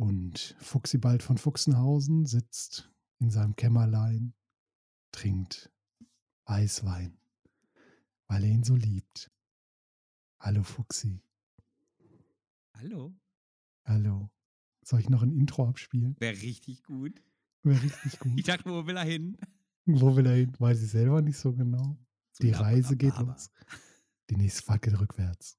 Und Fuchsibald von Fuchsenhausen sitzt in seinem Kämmerlein, trinkt Eiswein, weil er ihn so liebt. Hallo Fuchsi. Hallo. Hallo. Soll ich noch ein Intro abspielen? Wäre richtig gut. Wäre richtig gut. Ich dachte, wo will er hin? Wo will er hin? Weiß ich selber nicht so genau. Zu Die Reise geht Laba. los. Die nächste Fahrt geht rückwärts.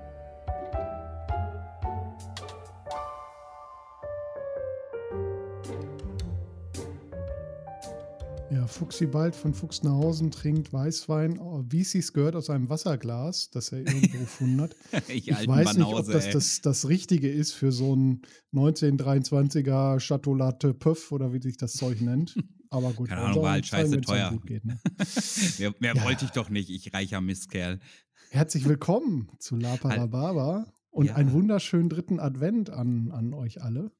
Fuchsi bald von Fuchsnahausen trinkt Weißwein, wie es sich gehört, aus einem Wasserglas, das er irgendwo gefunden hat. Ich, Ich weiß nicht, ob das, das das Richtige ist für so ein 1923er Chateau Latte Puff oder wie sich das Zeug nennt. Aber gut, Keine Ahnung, war halt scheiße einem teuer. gut geht, ne? Mehr, mehr Ja. wollte ich doch nicht, ich reicher Mistkerl. Herzlich willkommen zu La Parababa und Ja. einen wunderschönen dritten Advent an, an euch alle.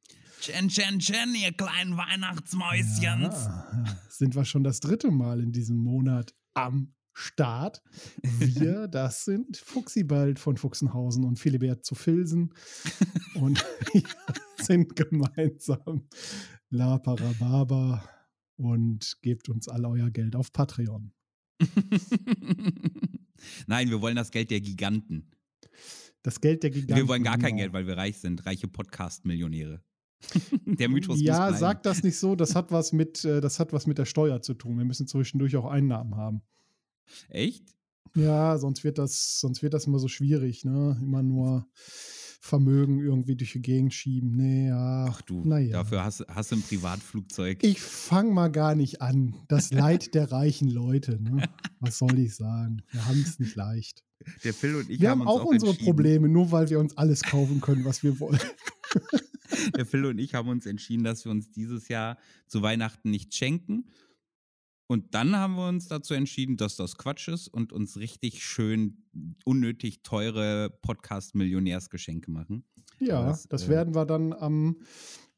Chen, chen, chen, ihr kleinen Weihnachtsmäuschens. Ja, sind wir schon das dritte Mal in diesem Monat am Start. Wir, das sind Fuchsibald von Fuchsenhausen und Philibert zu Filsen. Und wir sind gemeinsam La Parababa und gebt uns all euer Geld auf Patreon. Nein, wir wollen das Geld der Giganten. Das Geld der Giganten. wir wollen gar kein genau. Geld, weil wir reich sind. Reiche Podcast-Millionäre. der Mythos Ja, sag das nicht so. Das hat was mit, äh, das hat was mit der Steuer zu tun. Wir müssen zwischendurch auch Einnahmen haben. Echt? Ja, sonst wird das, sonst wird das immer so schwierig, ne? Immer nur Vermögen irgendwie durch die Gegend schieben. Nee, ja. Ach du, naja. dafür hast, hast du ein Privatflugzeug. Ich fang mal gar nicht an. Das Leid der reichen Leute, ne? Was soll ich sagen? Wir haben es nicht leicht. der Phil und ich wir haben haben auch auch unsere Probleme, nur weil wir uns alles kaufen können, was wir wollen. Der Phil und ich haben uns entschieden, dass wir uns dieses Jahr zu Weihnachten nicht schenken. Und dann haben wir uns dazu entschieden, dass das Quatsch ist und uns richtig schön unnötig teure Podcast-Millionärsgeschenke machen. Ja, das, das, äh, werden wir dann am,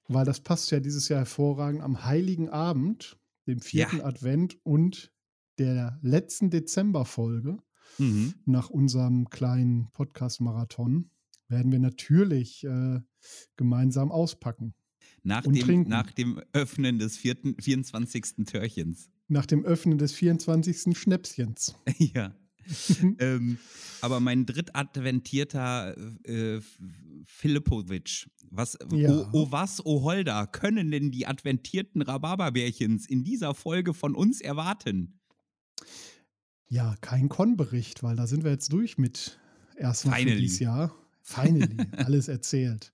weil das passt ja dieses Jahr hervorragend, am Heiligen Abend, dem vierten Ja. Advent und der letzten Dezemberfolge Mhm. nach unserem kleinen Podcast-Marathon werden wir natürlich äh, gemeinsam auspacken. Nach, Und dem, trinken. nach dem Öffnen des vierten, 24. Türchens. Nach dem Öffnen des 24. Schnäpschens. ja. ähm, aber mein drittadventierter äh, Filipovic, was, Ja. oh, oh was, oh Holder, können denn die adventierten Rhabarberbärchens in dieser Folge von uns erwarten? Ja, kein Con-Bericht, weil da sind wir jetzt durch mit erstmal Finally. dieses Jahr. Finally, alles erzählt.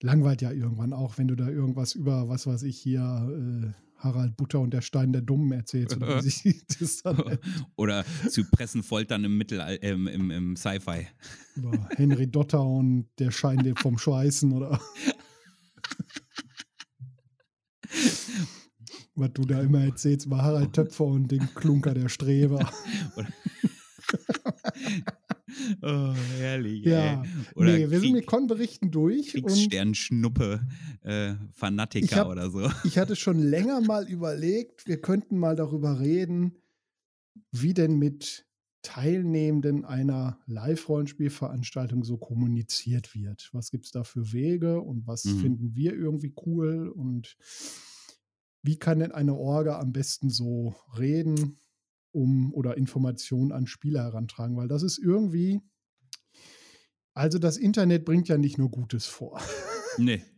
Langweilt ja irgendwann auch, wenn du da irgendwas über, was weiß ich, hier äh, Harald Butter und der Stein der Dummen erzählst. Oder. Oder Zypressen foltern im Mittelall ähm, im, im Sci-Fi. über Henry Dotter und der Schein vom Schweißen oder was du da immer erzählst über Harald Töpfer und den Klunker der Streber. oh, herrlich. Ja, ey. Oder nee, wir sind mit Con-Berichten durch und Kriegssternschnuppe, äh, Fanatiker hab- oder so. ich hatte schon länger mal überlegt, wir könnten mal darüber reden, wie denn mit Teilnehmenden einer Live-Rollenspielveranstaltung so kommuniziert wird. Was gibt es da für Wege und was Mhm. finden wir irgendwie cool und wie kann denn eine Orga am besten so reden, um oder Informationen an Spieler herantragen? Weil das ist irgendwie, also das Internet bringt ja nicht nur Gutes vor. Nee.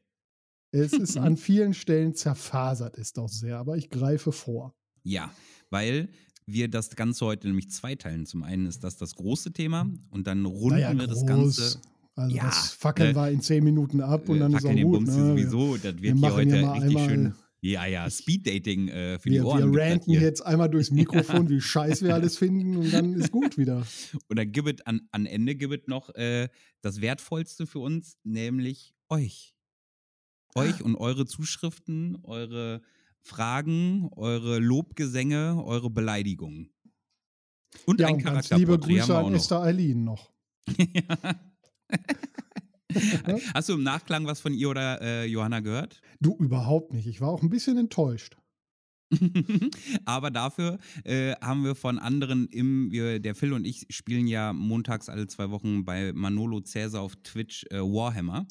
Es ist an vielen Stellen zerfasert, ist doch sehr, aber ich greife vor. Ja, weil wir das Ganze heute nämlich zweiteilen. Zum einen ist das das große Thema und dann runden Naja, wir das. Ganze. Also Ja, das fackeln ne? wir in zehn Minuten ab und äh, dann ist auch gut. Bums Ne? sowieso. Das wird hier machen heute richtig schön. Ja, ja, Speeddating äh, für die Wir, Ohren. wir ranten jetzt einmal durchs Mikrofon, wie scheiße wir alles finden und dann ist gut wieder. Oder gibt es an, an Ende gibt es noch äh, das Wertvollste für uns, nämlich euch. Euch und eure Zuschriften, eure Fragen, eure Lobgesänge, eure Beleidigungen. Und ja, ein und Charakterporträt liebe Grüße an. Esther Eileen noch. Ja. Hast du im Nachklang was von ihr oder äh, Johanna gehört? Du überhaupt nicht. Ich war auch ein bisschen enttäuscht. Aber dafür äh, haben wir von anderen im, wir, der Phil und ich spielen ja montags alle zwei Wochen bei Manolo Cäsar auf Twitch äh, Warhammer.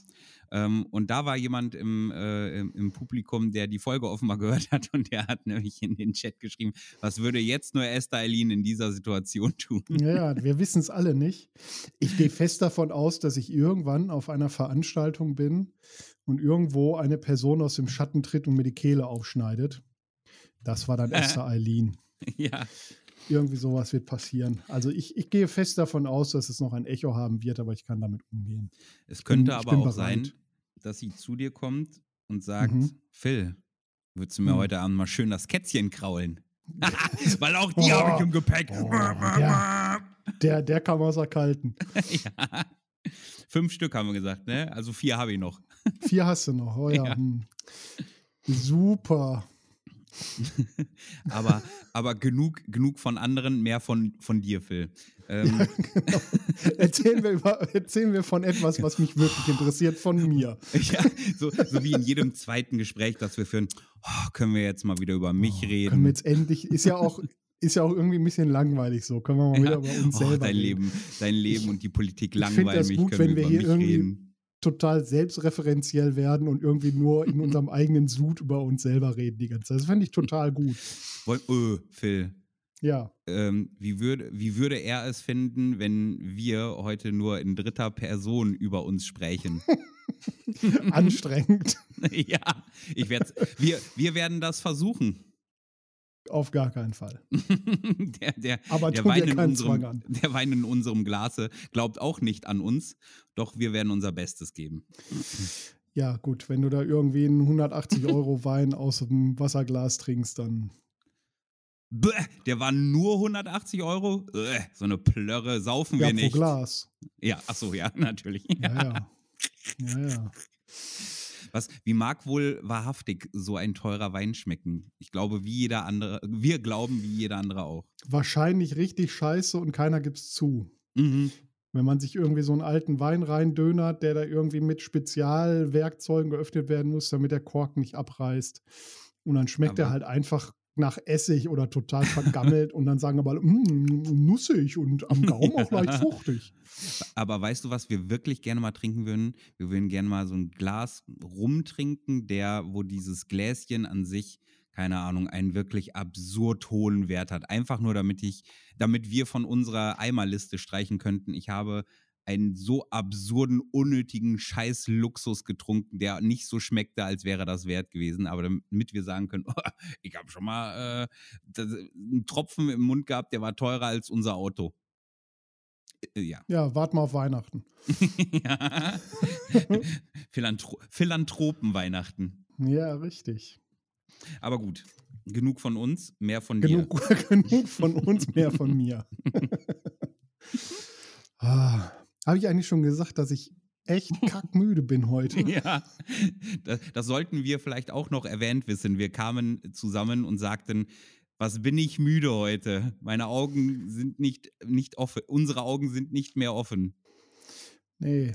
Ähm, und da war jemand im, äh, im, Publikum, der die Folge offenbar gehört hat und der hat nämlich in den Chat geschrieben, was würde jetzt nur Esther Eileen in dieser Situation tun? Ja, wir wissen es alle nicht. Ich gehe fest davon aus, dass ich irgendwann auf einer Veranstaltung bin und irgendwo eine Person aus dem Schatten tritt und mir die Kehle aufschneidet. Das war dann Esther Eileen. ja. Irgendwie sowas wird passieren. Also ich, ich gehe fest davon aus, dass es noch ein Echo haben wird, aber ich kann damit umgehen. Es könnte ich aber bin auch bereit. sein, dass sie zu dir kommt und sagt, Mhm. Phil, würdest du mir Mhm. heute Abend mal schön das Kätzchen kraulen? Weil auch die habe ich im Gepäck. Oh, ja. Der, der kam aus der Kalten. ja. Fünf Stück haben wir gesagt, ne? Also vier habe ich noch. Vier hast du noch. Oh ja. Ja. Hm. Super. aber, aber genug, genug von anderen, mehr von, von dir, Phil. Ähm, Genau. Erzählen wir, über, erzählen wir von etwas, was mich wirklich interessiert, von mir. ja, so, so wie in jedem zweiten Gespräch, das wir führen, oh, können wir jetzt mal wieder über mich Oh, reden. Können wir jetzt endlich, ist ja auch, ist ja auch irgendwie ein bisschen langweilig so. Können wir mal wieder Ja. über uns oh, selber dein reden. Leben, dein Leben und die Politik ich langweilen das mich, gut, können wenn wir hier irgendwie- reden. Total selbstreferenziell werden und irgendwie nur in unserem eigenen Sud über uns selber reden die ganze Zeit. Das fände ich total gut. Woll- Ö, Phil, Ja. ähm, wie, würde, wie würde er es finden, wenn wir heute nur in dritter Person über uns sprechen? Anstrengend. ja, ich werd's, wir, wir werden das versuchen. Auf gar keinen Fall. der, der, Aber der, Wein in unserem, der Wein in unserem Glase glaubt auch nicht an uns, doch wir werden unser Bestes geben. Ja, gut, wenn du da irgendwie einen 180 Euro Wein aus dem Wasserglas trinkst, dann. Der war nur 180 Euro? So eine Plörre saufen Ja, wir pro nicht. Glas. Ja, ach so, ja, natürlich. Ja, ja. Ja, ja. Was, wie mag wohl wahrhaftig so ein teurer Wein schmecken? Ich glaube, wie jeder andere, wir glauben, wie jeder andere auch. Wahrscheinlich richtig scheiße und keiner gibt's zu. Mhm. Wenn man sich irgendwie so einen alten Wein reindönert, der da irgendwie mit Spezialwerkzeugen geöffnet werden muss, damit der Kork nicht abreißt. Und dann schmeckt er Aber- halt einfach nach Essig oder total vergammelt und dann sagen aber "Mm, nussig und am Gaumen auch leicht fruchtig. Aber weißt du, was wir wirklich gerne mal trinken würden? Wir würden gerne mal so ein Glas rumtrinken, der, wo dieses Gläschen an sich, keine Ahnung, einen wirklich absurd hohen Wert hat. Einfach nur, damit ich, damit wir von unserer Eimerliste streichen könnten. Ich habe einen so absurden, unnötigen Scheiß-Luxus getrunken, der nicht so schmeckte, als wäre das wert gewesen. Aber damit wir sagen können, ich habe schon mal äh, das, einen Tropfen im Mund gehabt, der war teurer als unser Auto. Äh, Ja. Ja, wart mal auf Weihnachten. ja. Philantro Philanthropen-Weihnachten. Ja, richtig. Aber gut, genug von uns, mehr von dir. Genug, genug von uns, mehr von mir. ah, Habe ich eigentlich schon gesagt, dass ich echt kackmüde bin heute? Ja, das, das sollten wir vielleicht auch noch erwähnt wissen. Wir kamen zusammen und sagten, was bin ich müde heute? Meine Augen sind nicht, nicht offen. Unsere Augen sind nicht mehr offen. Nee.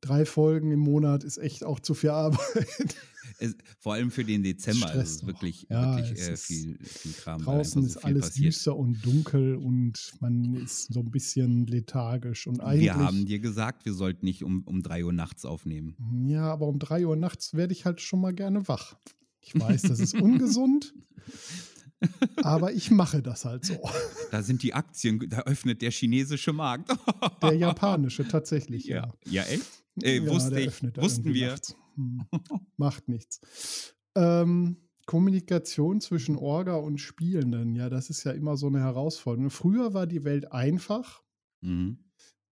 Drei Folgen im Monat ist echt auch zu viel Arbeit. Es, vor allem für den Dezember Stress ist es wirklich, Ja, wirklich es äh, viel, viel Kram. Draußen so ist viel alles passiert. düster und dunkel und man ist so ein bisschen lethargisch. Und eigentlich, Wir haben dir gesagt, wir sollten nicht um, um 3 Uhr nachts aufnehmen. Ja, aber um drei Uhr nachts werde ich halt schon mal gerne wach. Ich weiß, das ist ungesund, aber ich mache das halt so. Da sind die Aktien, da öffnet der chinesische Markt. Der japanische tatsächlich, ja. Ja, ja echt? Äh, Ja, wusste ich. Wussten wir. nachts. Hm. Macht nichts. Ähm, Kommunikation zwischen Orga und Spielenden, ja, das ist ja immer so eine Herausforderung. Früher war die Welt einfach. Mhm.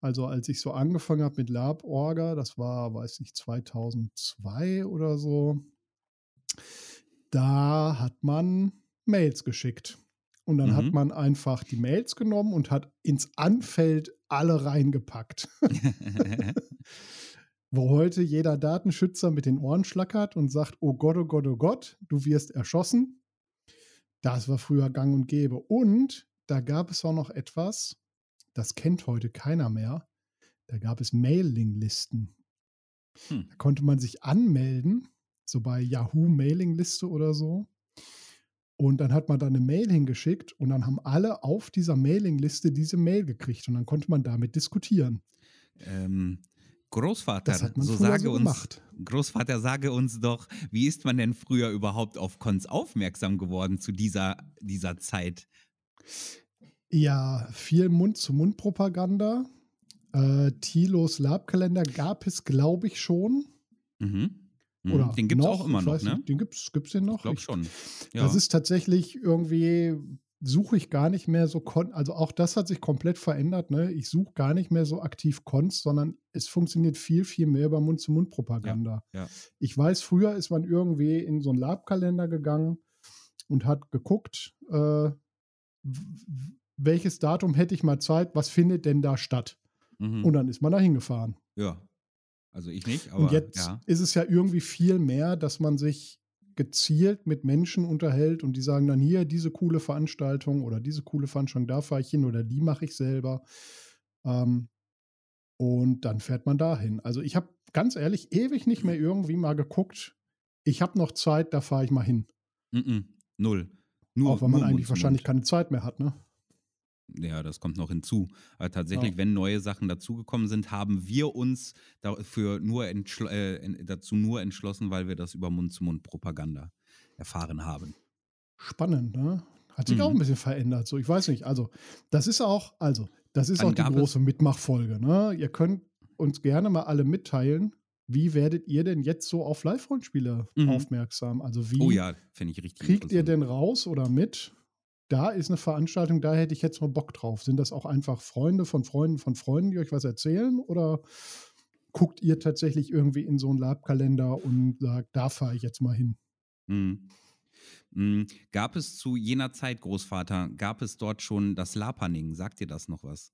Also als ich so angefangen habe mit Lab Orga, das war, weiß ich, 2002 oder so, da hat man Mails geschickt. Und dann hat Mhm. man einfach die Mails genommen und hat ins Anfeld alle reingepackt. wo heute jeder Datenschützer mit den Ohren schlackert und sagt, oh Gott, oh Gott, oh Gott, du wirst erschossen. Das war früher gang und gäbe. Und da gab es auch noch etwas, das kennt heute keiner mehr. Da gab es Mailinglisten. Hm. Da konnte man sich anmelden, so bei Yahoo Mailingliste oder so. Und dann hat man da eine Mail hingeschickt und dann haben alle auf dieser Mailingliste diese Mail gekriegt und dann konnte man damit diskutieren. Ähm, Großvater, so sage so uns, Großvater, sage uns doch, wie ist man denn früher überhaupt auf Cons aufmerksam geworden zu dieser, dieser Zeit? Ja, viel Mund-zu-Mund-Propaganda. Äh, Thilos Labkalender gab es, glaube ich, schon. Mhm. mhm. Oder den gibt es auch immer noch, ne? Nicht, den gibt es den noch? Ich glaube schon. Ja. Das ist tatsächlich irgendwie suche ich gar nicht mehr so, also auch das hat sich komplett verändert. Ne? Ich suche gar nicht mehr so aktiv Cons, sondern es funktioniert viel, viel mehr über Mund-zu-Mund-Propaganda. Ja, ja. Ich weiß, früher ist man irgendwie in so einen Labkalender gegangen und hat geguckt, äh, welches Datum hätte ich mal Zeit, was findet denn da statt? Mhm. Und dann ist man da hingefahren. Ja. Also ich nicht, aber. Und jetzt ja. ist es ja irgendwie viel mehr, dass man sich gezielt mit Menschen unterhält und die sagen dann hier, diese coole Veranstaltung oder diese coole Veranstaltung, da fahre ich hin oder die mache ich selber. Ähm, und dann fährt man dahin. Also ich habe ganz ehrlich ewig nicht mehr irgendwie mal geguckt, ich habe noch Zeit, da fahre ich mal hin. Mm -mm, null. Nur, Auch wenn man eigentlich wahrscheinlich keine Zeit mehr hat, ne? Ja, das kommt noch hinzu. Aber tatsächlich, ja. wenn neue Sachen dazugekommen sind, haben wir uns dafür nur äh, dazu nur entschlossen, weil wir das über Mund-zu-Mund-Propaganda erfahren haben. Spannend, ne? Hat sich mhm. auch ein bisschen verändert. So, ich weiß nicht. Also, das ist auch, also, das ist Dann auch die große Mitmachfolge. Ne? Ihr könnt uns gerne mal alle mitteilen, wie werdet ihr denn jetzt so auf Live-Rollenspiele mhm. aufmerksam? Also wie oh ja, ich richtig kriegt ihr denn raus oder mit, da ist eine Veranstaltung, da hätte ich jetzt mal Bock drauf. Sind das auch einfach Freunde von Freunden von Freunden, die euch was erzählen? Oder guckt ihr tatsächlich irgendwie in so einen Labkalender und sagt, da fahre ich jetzt mal hin? Mhm. Mhm. Gab es zu jener Zeit, Großvater, gab es dort schon das Lapaning? Sagt ihr das noch was?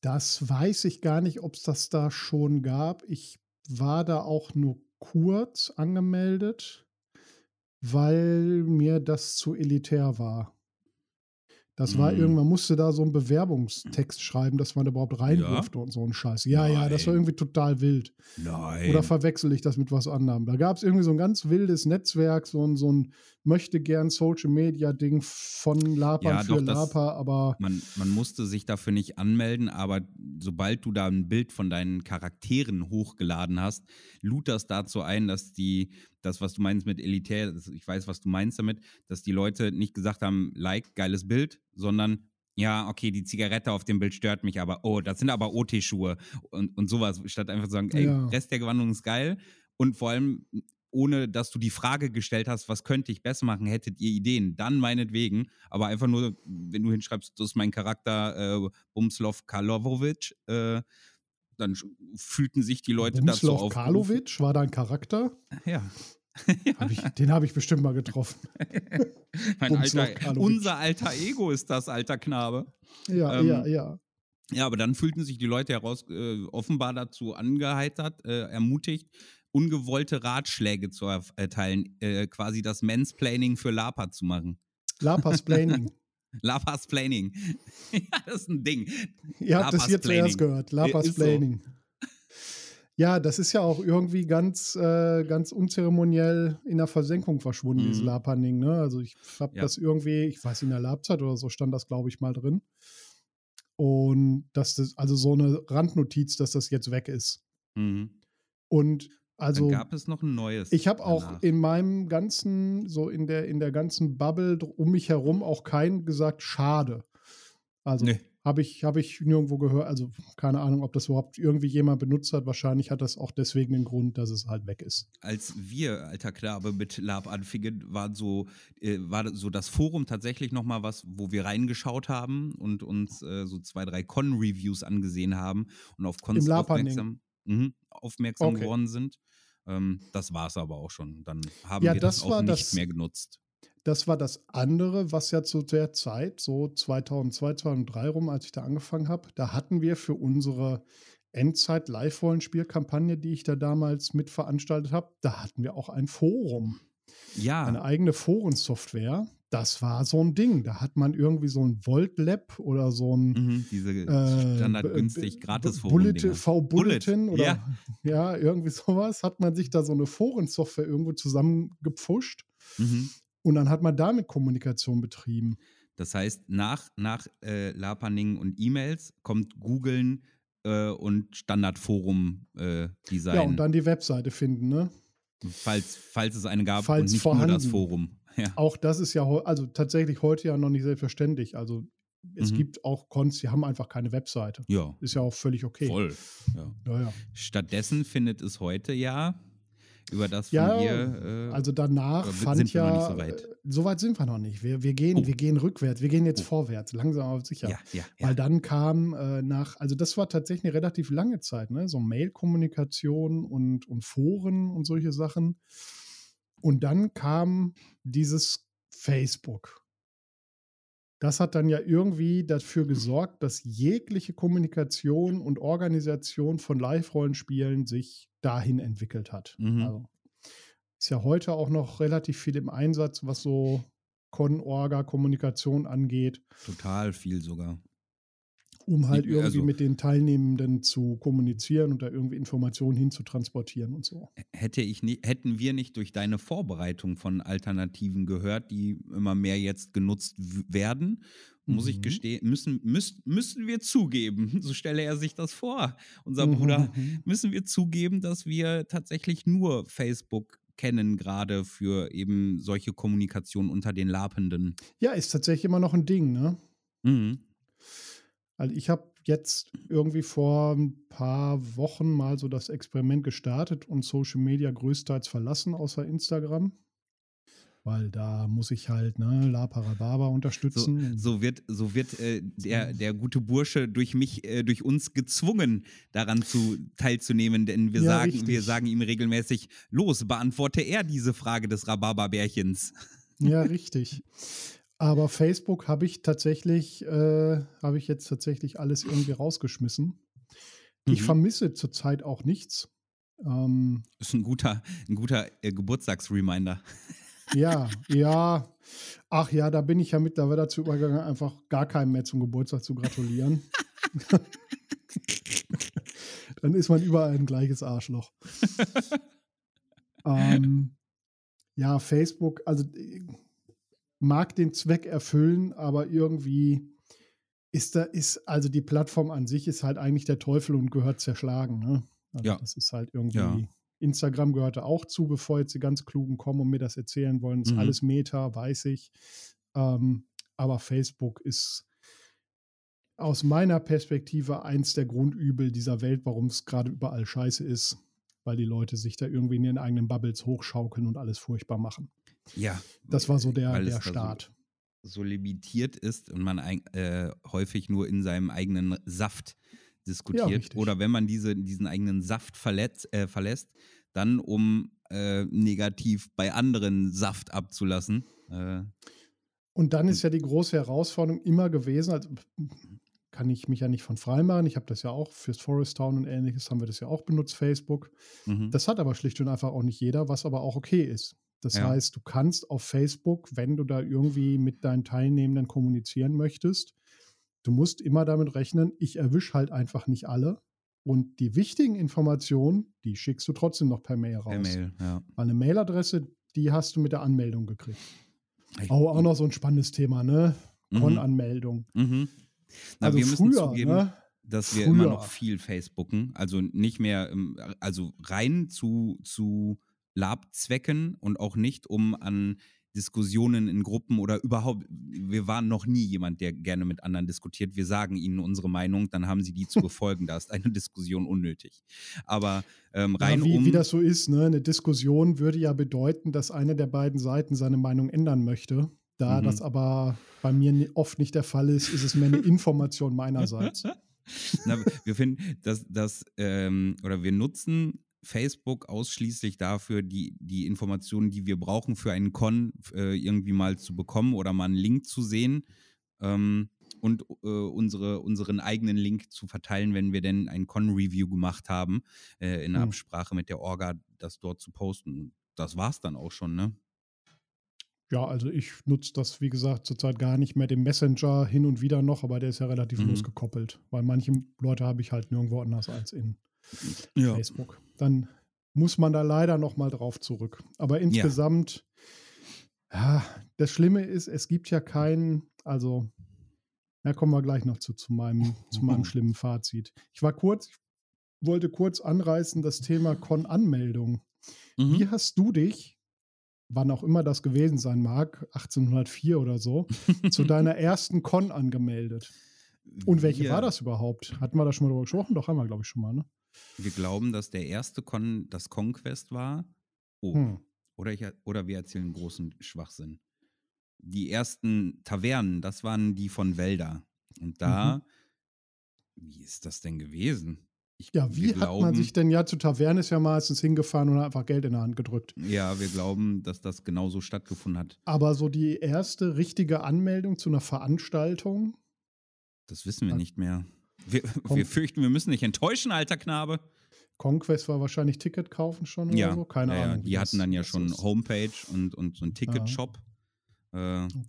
Das weiß ich gar nicht, ob es das da schon gab. Ich war da auch nur kurz angemeldet, weil mir das zu elitär war. Das war mhm. irgendwann, musste da so einen Bewerbungstext schreiben, dass man da überhaupt rein ja? durfte und so ein Scheiß. Ja, Nein. ja, das war irgendwie total wild. Nein. Oder verwechsel ich das mit was anderem? Da gab es irgendwie so ein ganz wildes Netzwerk, so ein, so ein möchte gern Social Media Ding von Lapa ja, für Lapa, aber. Man, man musste sich dafür nicht anmelden, aber sobald du da ein Bild von deinen Charakteren hochgeladen hast, lud das dazu ein, dass die, das, was du meinst mit elitär, ich weiß, was du meinst damit, dass die Leute nicht gesagt haben, like, geiles Bild, sondern ja, okay, die Zigarette auf dem Bild stört mich, aber oh, das sind aber OT-Schuhe und, und sowas, statt einfach zu sagen, ey, ja. Rest der Gewandung ist geil und vor allem ohne dass du die Frage gestellt hast, was könnte ich besser machen, hättet ihr Ideen, dann meinetwegen, aber einfach nur, wenn du hinschreibst, das ist mein Charakter äh, Bumslov Karlovic, äh, dann fühlten sich die Leute Bumslav dazu auf. Karlovic war dein Charakter? Ja. hab ich, den habe ich bestimmt mal getroffen. alter, unser alter Ego ist das, alter Knabe. Ja, ähm, ja, ja. Ja, aber dann fühlten sich die Leute heraus äh, offenbar dazu angeheitert, äh, ermutigt, ungewollte Ratschläge zu erteilen, äh, quasi das Mansplaining für Lapa zu machen. Lapasplaining. Lapasplaining. ja, das ist ein Ding. Ihr habt es hier zuerst gehört. Lapasplaining. So. Ja, das ist ja auch irgendwie ganz, äh, ganz unzeremoniell in der Versenkung verschwunden, mhm. dieses Lapaning. Ne? Also ich habe ja. das irgendwie, ich weiß, in der Labzeit oder so stand das, glaube ich, mal drin. Und dass das, also so eine Randnotiz, dass das jetzt weg ist. Mhm. Und also Dann gab es noch ein neues. Ich habe auch in meinem ganzen, so in der, in der ganzen Bubble um mich herum auch keinen gesagt, schade. Also nee. habe ich, hab ich nirgendwo gehört, also keine Ahnung, ob das überhaupt irgendwie jemand benutzt hat. Wahrscheinlich hat das auch deswegen den Grund, dass es halt weg ist. Als wir, alter Knabe, mit Lab anfingen, war so, äh, war so das Forum tatsächlich nochmal was, wo wir reingeschaut haben und uns äh, so zwei, drei Con-Reviews angesehen haben und auf Cons aufmerksam, mh, aufmerksam okay. geworden sind. Ähm, das war es aber auch schon. Dann haben ja, wir das, das auch nicht das, mehr genutzt. Das war das andere, was ja zu der Zeit, so 2002, 2003 rum, als ich da angefangen habe, da hatten wir für unsere Endzeit-Live-Rollenspielkampagne, die ich da damals mitveranstaltet habe, da hatten wir auch ein Forum. Ja. Eine eigene Forensoftware. Das war so ein Ding. Da hat man irgendwie so ein Volt Lab oder so ein Mhm, diese äh, standardgünstig gratis B- Bullet, Forum. V-Bulletin Bullet, oder ja. ja. irgendwie sowas, hat man sich da so eine Forensoftware irgendwo zusammengepfuscht Mhm. und dann hat man damit Kommunikation betrieben. Das heißt, nach, nach äh, Laperning und E-Mails kommt Googlen äh, und Standardforum-Design, Ja, und dann die Webseite finden, ne? falls, falls es eine gab Falls und nicht nur das vorhanden. Forum. Ja. Auch das ist ja also tatsächlich heute ja noch nicht selbstverständlich. Also es Mhm. gibt auch Cons, die haben einfach keine Webseite. ja, Ist ja auch völlig okay. voll. Ja. Ja, ja. Stattdessen findet es heute ja über das von Ja, dir. Äh, Also danach fand ja. nicht so weit? äh, So weit sind wir noch nicht. Wir, wir, gehen, Oh. wir gehen rückwärts, wir gehen jetzt Oh. vorwärts, langsam aber sicher. ja, ja, ja. Weil dann kam äh, nach, also das war tatsächlich eine relativ lange Zeit, ne? So Mail-Kommunikation und, und Foren und solche Sachen. Und dann kam dieses Facebook. Das hat dann ja irgendwie dafür gesorgt, dass jegliche Kommunikation und Organisation von Live-Rollenspielen sich dahin entwickelt hat. Mhm. Also ist ja heute auch noch relativ viel im Einsatz, was so Con-Orga, Kommunikation angeht Total viel sogar. Um halt irgendwie also- mit den Teilnehmenden zu kommunizieren und da irgendwie Informationen hinzutransportieren und so. Hätte ich nicht, hätten wir nicht durch deine Vorbereitung von Alternativen gehört, die immer mehr jetzt genutzt werden, muss ich Mhm. gestehen, müssen, müssen, müssen wir zugeben, so stelle er sich das vor, unser Mhm, Bruder, mhm. müssen wir zugeben, dass wir tatsächlich nur Facebook kennen, gerade für eben solche Kommunikation unter den Lapenden. Ja, ist tatsächlich immer noch ein Ding, ne? Mhm. Also ich habe jetzt irgendwie vor ein paar Wochen mal so das Experiment gestartet und Social Media größtenteils verlassen, außer Instagram. Weil da muss ich halt, ne, La Parababa So, unterstützen. so wird, so wird äh, der, der gute Bursche durch mich, äh, durch uns gezwungen, daran zu teilzunehmen, denn wir Ja, sagen, richtig. wir sagen ihm regelmäßig, los, beantworte er diese Frage des Rhabarberbärchens. Ja, richtig. Aber Facebook habe ich tatsächlich, äh, habe ich jetzt tatsächlich alles irgendwie rausgeschmissen. Ich Mhm. vermisse zurzeit auch nichts. Ähm, ist ein guter, ein guter äh, Geburtstagsreminder. ja, ja. Ach ja, da bin ich ja mittlerweile dazu übergegangen, einfach gar keinem mehr zum Geburtstag zu gratulieren. Dann ist man überall ein gleiches Arschloch. ähm, ja, Facebook, also äh, mag den Zweck erfüllen, aber irgendwie ist da, ist, also die Plattform an sich ist halt eigentlich der Teufel und gehört zerschlagen. Ne? Also Ja. Das ist halt irgendwie. Ja. Instagram gehörte auch zu, bevor jetzt die ganz Klugen kommen und mir das erzählen wollen. Ist Mhm. alles Meta, weiß ich. Ähm, aber Facebook ist aus meiner Perspektive eins der Grundübel dieser Welt, warum es gerade überall scheiße ist, weil die Leute sich da irgendwie in ihren eigenen Bubbles hochschaukeln und alles furchtbar machen. Ja. Das war so der, der da so- Start. so limitiert ist und man äh, häufig nur in seinem eigenen Saft diskutiert. richtig. Oder wenn man diese, diesen eigenen Saft verletzt, äh, verlässt, dann um äh, negativ bei anderen Saft abzulassen. Äh, Und dann ist ja die große Herausforderung immer gewesen, also kann ich mich ja nicht von frei machen. Ich habe das ja auch fürs Forest Town und ähnliches haben wir das ja auch benutzt, Facebook. mhm. Das hat aber schlicht und einfach auch nicht jeder, was aber auch okay ist. Das Ja. heißt, du kannst auf Facebook, wenn du da irgendwie mit deinen Teilnehmenden kommunizieren möchtest, du musst immer damit rechnen, ich erwische halt einfach nicht alle. Und die wichtigen Informationen, die schickst du trotzdem noch per Mail raus. Per Mail, ja. Weil eine Mailadresse, die hast du mit der Anmeldung gekriegt. Ich- Oh, auch noch so ein spannendes Thema, ne? Mhm. Con-Anmeldung. Mhm. Na, Also wir müssen früher, zugeben, ne? dass wir immer Früher. noch viel Facebooken, also nicht mehr, also rein zu, zu Lab-Zwecken und auch nicht, um an Diskussionen in Gruppen oder überhaupt, wir waren noch nie jemand, der gerne mit anderen diskutiert. Wir sagen ihnen unsere Meinung, dann haben sie die zu befolgen. Da ist eine Diskussion unnötig. Aber ähm, rein ja, wie, um. wie das so ist, ne? Eine Diskussion würde ja bedeuten, dass eine der beiden Seiten seine Meinung ändern möchte. Da Mhm. das aber bei mir oft nicht der Fall ist, ist es mehr eine Information meinerseits. Na, wir finden, dass das ähm, oder wir nutzen Facebook ausschließlich dafür, die, die Informationen, die wir brauchen für einen Con äh, irgendwie mal zu bekommen oder mal einen Link zu sehen. Ähm, und äh, unsere, unseren eigenen Link zu verteilen, wenn wir denn ein Con-Review gemacht haben, äh, in Hm. Absprache mit der Orga, das dort zu posten. Das war's dann auch schon, ne? Ja, also ich nutze das, wie gesagt, zurzeit gar nicht mehr, den Messenger hin und wieder noch, aber der ist ja relativ Mhm. losgekoppelt, weil manche Leute habe ich halt nirgendwo anders als in Ja. Facebook. Dann muss man da leider noch mal drauf zurück. Aber insgesamt, ja. das Schlimme ist, es gibt ja keinen, also, da kommen wir gleich noch zu, zu, meinem, zu meinem schlimmen Fazit. Ich war kurz, ich wollte kurz anreißen, das Thema Con-Anmeldung. Mhm. Wie hast du dich, wann auch immer das gewesen sein mag, 1804 oder so, zu deiner ersten Con angemeldet? Und welche wir, war das überhaupt? Hatten wir da schon mal drüber gesprochen? Doch, haben wir, glaube ich, schon mal, ne? Wir glauben, dass der erste Con das Conquest war. Oh, Hm. oder, ich, oder wir erzählen großen Schwachsinn. Die ersten Tavernen, das waren die von Wälder. Und da, wie ist das denn gewesen? Ich, Mhm. Ja, wie hat man sich denn ja zu Taverne ist ja meistens hingefahren und hat einfach Geld in der Hand gedrückt. Ja, wir glauben, dass das genauso stattgefunden hat. Aber so die erste richtige Anmeldung zu einer Veranstaltung, Das wissen wir nicht mehr. Wir, wir fürchten, wir müssen nicht enttäuschen, alter Knabe. Conquest war wahrscheinlich Ticket kaufen schon oder Ja, so. Keine ja, ja. Ahnung. wie Die hatten dann ja schon ist. Homepage und, und so einen Ticketshop. Äh,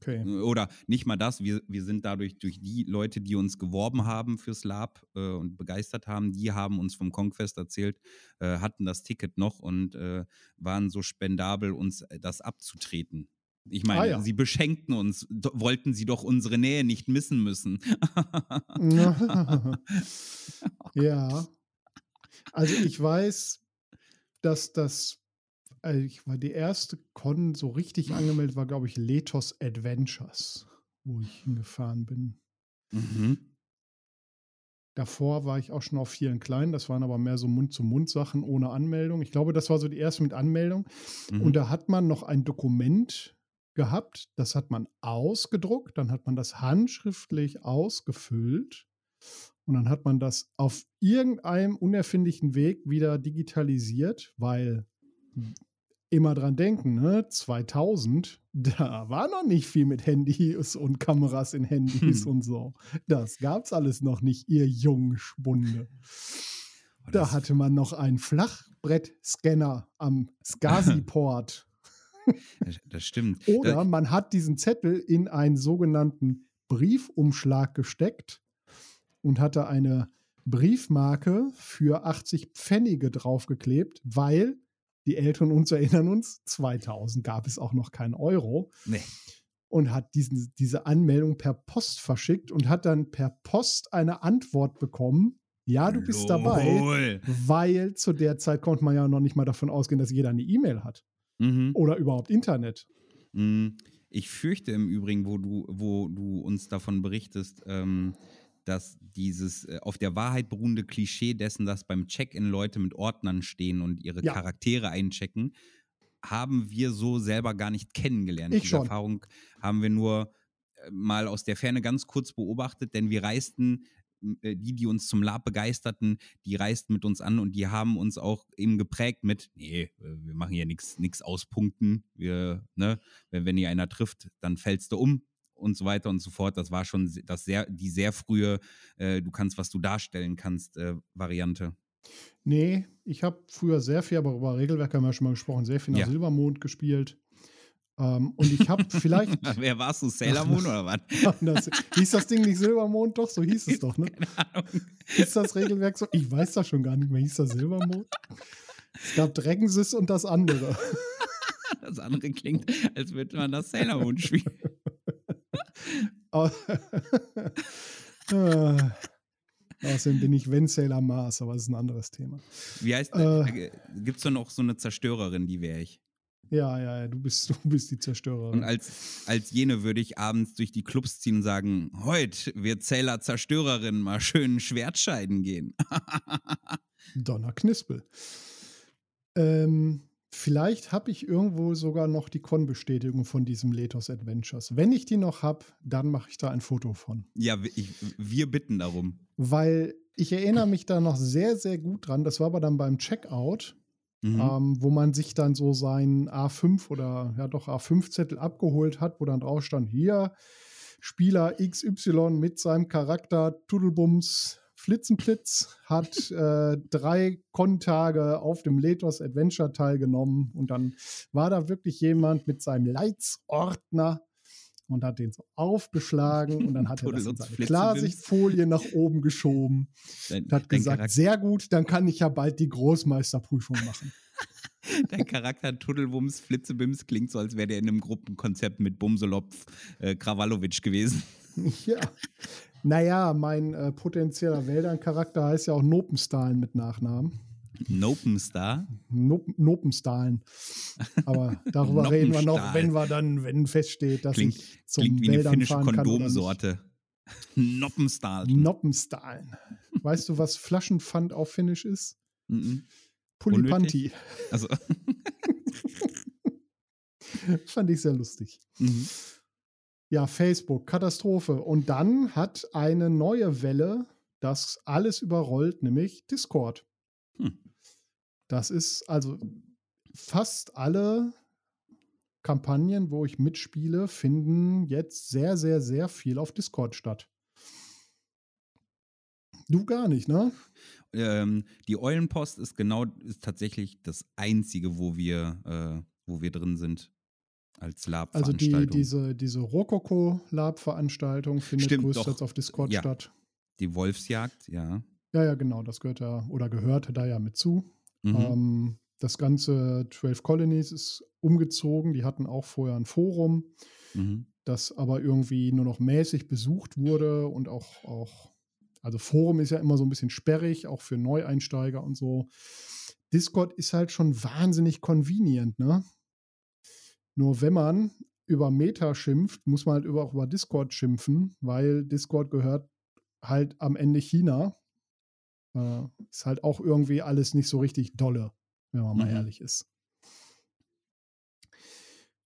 Okay. Oder nicht mal das, wir, wir sind dadurch durch die Leute, die uns geworben haben fürs Lab äh, und begeistert haben, die haben uns vom Conquest erzählt, äh, hatten das Ticket noch und äh, waren so spendabel, uns äh, das abzutreten. Ich meine, Ah, ja. sie beschenkten uns, wollten sie doch unsere Nähe nicht missen müssen. ja. Also ich weiß, dass das, also ich war die erste Con so richtig angemeldet war, glaube ich, Lethos Adventures, wo ich hingefahren bin. mhm. Davor war ich auch schon auf vielen kleinen, das waren aber mehr so Mund-zu-Mund-Sachen ohne Anmeldung. Ich glaube, das war so die erste mit Anmeldung. Mhm. Und da hat man noch ein Dokument gehabt, das hat man ausgedruckt, dann hat man das handschriftlich ausgefüllt und dann hat man das auf irgendeinem unerfindlichen Weg wieder digitalisiert, weil immer dran denken, ne? 2000, da war noch nicht viel mit Handys und Kameras in Handys Hm. und so. Das gab's alles noch nicht, ihr jungen Spunde. Da hatte man noch einen Flachbrettscanner am SCSI-Port. Das, stimmt. Oder man hat diesen Zettel in einen sogenannten Briefumschlag gesteckt und hatte eine Briefmarke für 80 Pfennige draufgeklebt, weil die Älteren uns erinnern uns, 2000 gab es auch noch keinen Euro nee. und hat diesen, diese Anmeldung per Post verschickt und hat dann per Post eine Antwort bekommen. Ja, du bist dabei, Lol. weil zu der Zeit konnte man ja noch nicht mal davon ausgehen, dass jeder eine E-Mail hat Mhm. oder überhaupt Internet. Mm, Ich fürchte im Übrigen, wo du, wo du uns davon berichtest, ähm, dass dieses äh, auf der Wahrheit beruhende Klischee dessen, dass beim Check-in Leute mit Ordnern stehen und ihre Ja. Charaktere einchecken, haben wir so selber gar nicht kennengelernt. Ich Diese schon. Erfahrung haben wir nur äh, mal aus der Ferne ganz kurz beobachtet, denn wir reisten die, die uns zum Lab begeisterten, die reisten mit uns an und die haben uns auch eben geprägt mit, nee, äh, wir machen hier nichts auspunkten. Wir, ne, wenn, wenn hier einer trifft, dann fällst du um und so weiter und so fort. Das war schon das sehr, die sehr frühe, äh, du kannst, was du darstellen kannst, äh, Variante. Nee, ich habe früher sehr viel, aber über Regelwerke haben wir ja schon mal gesprochen, sehr viel nach Ja. Silbermond gespielt. Ähm, und ich habe vielleicht. Wer warst du, Sailor Moon oder was? hieß das Ding nicht Silbermond? Doch, so hieß es doch, ne? Keine Ahnung. Ist das Regelwerk so? Ich weiß das schon gar nicht mehr. Hieß das Silbermond? Es gab Dragonsys und das andere. Das andere klingt, als würde man das Sailor Moon spielen. Außerdem bin ich Wenn Sailor Mars, aber das ist ein anderes Thema. Wie heißt, Äh. äh, gibt es da noch so eine Zerstörerin, die wäre ich? Ja, ja, ja, du bist, du bist die Zerstörerin. Und als, als jene würde ich abends durch die Clubs ziehen und sagen, heute wird Sailor Zerstörerin mal schön Schwertscheiden gehen. Donner Knispel. Ähm, vielleicht habe ich irgendwo sogar noch die Con-Bestätigung von diesem Lethos Adventures. Wenn ich die noch habe, dann mache ich da ein Foto von. ja, ich, wir bitten darum. Weil ich erinnere mich da noch sehr, sehr gut dran. Das war aber dann beim Checkout, Mhm. ähm, wo man sich dann so seinen A5 oder ja doch A5-Zettel abgeholt hat, wo dann drauf stand, hier, Spieler XY mit seinem Charakter Tudelbums Flitzenplitz hat äh, drei Kontage auf dem Lethos Adventure teilgenommen und dann war da wirklich jemand mit seinem Leitsordner und hat den so aufgeschlagen und dann hat er das in seine Klarsichtfolie nach oben geschoben dein, und hat gesagt, Charakter sehr gut, dann kann ich ja bald die Großmeisterprüfung machen. Dein Charakter Tuddelwums Flitzebims klingt so, als wäre der in einem Gruppenkonzept mit Bumselopf äh, Krawalowitsch gewesen. Ja. Naja, mein äh, potenzieller Wäldern-Charakter heißt ja auch Nopenstahlen mit Nachnamen. Nopenstar? Nop Nopenstahlen. Aber darüber reden wir noch, wenn wir dann, wenn feststeht, dass klingt, ich zum klingt wie Wäldern eine finnische Kondomsorte. Noppenstahlen. Noppenstahlen. Weißt du, was Flaschenpfand auf Finnisch ist? Mm -mm. Pulipanti. Also. Fand ich sehr lustig. Mhm. Ja, Facebook, Katastrophe. Und dann hat eine neue Welle das alles überrollt, nämlich Discord. Hm. Das ist also fast alle Kampagnen, wo ich mitspiele, finden jetzt sehr, sehr, sehr viel auf Discord statt. Du gar nicht, ne? Ähm, die Eulenpost ist genau, ist tatsächlich das einzige, wo wir, äh, wo wir drin sind als Lab-Veranstaltung. Also die, diese, diese Rokoko-Lab-Veranstaltung findet Stimmt, größtenteils doch. auf Discord Ja. statt. Die Wolfsjagd, ja. Ja, ja, genau, das gehört ja oder gehört da ja mit zu. Mhm. Ähm, das ganze 12 Colonies ist umgezogen. Die hatten auch vorher ein Forum, Mhm. das aber irgendwie nur noch mäßig besucht wurde und auch, auch, also Forum ist ja immer so ein bisschen sperrig, auch für Neueinsteiger und so. Discord ist halt schon wahnsinnig convenient, ne? Nur wenn man über Meta schimpft, muss man halt über, auch über Discord schimpfen, weil Discord gehört halt am Ende China. Äh, ist halt auch irgendwie alles nicht so richtig dolle, wenn man mal Mhm. ehrlich ist.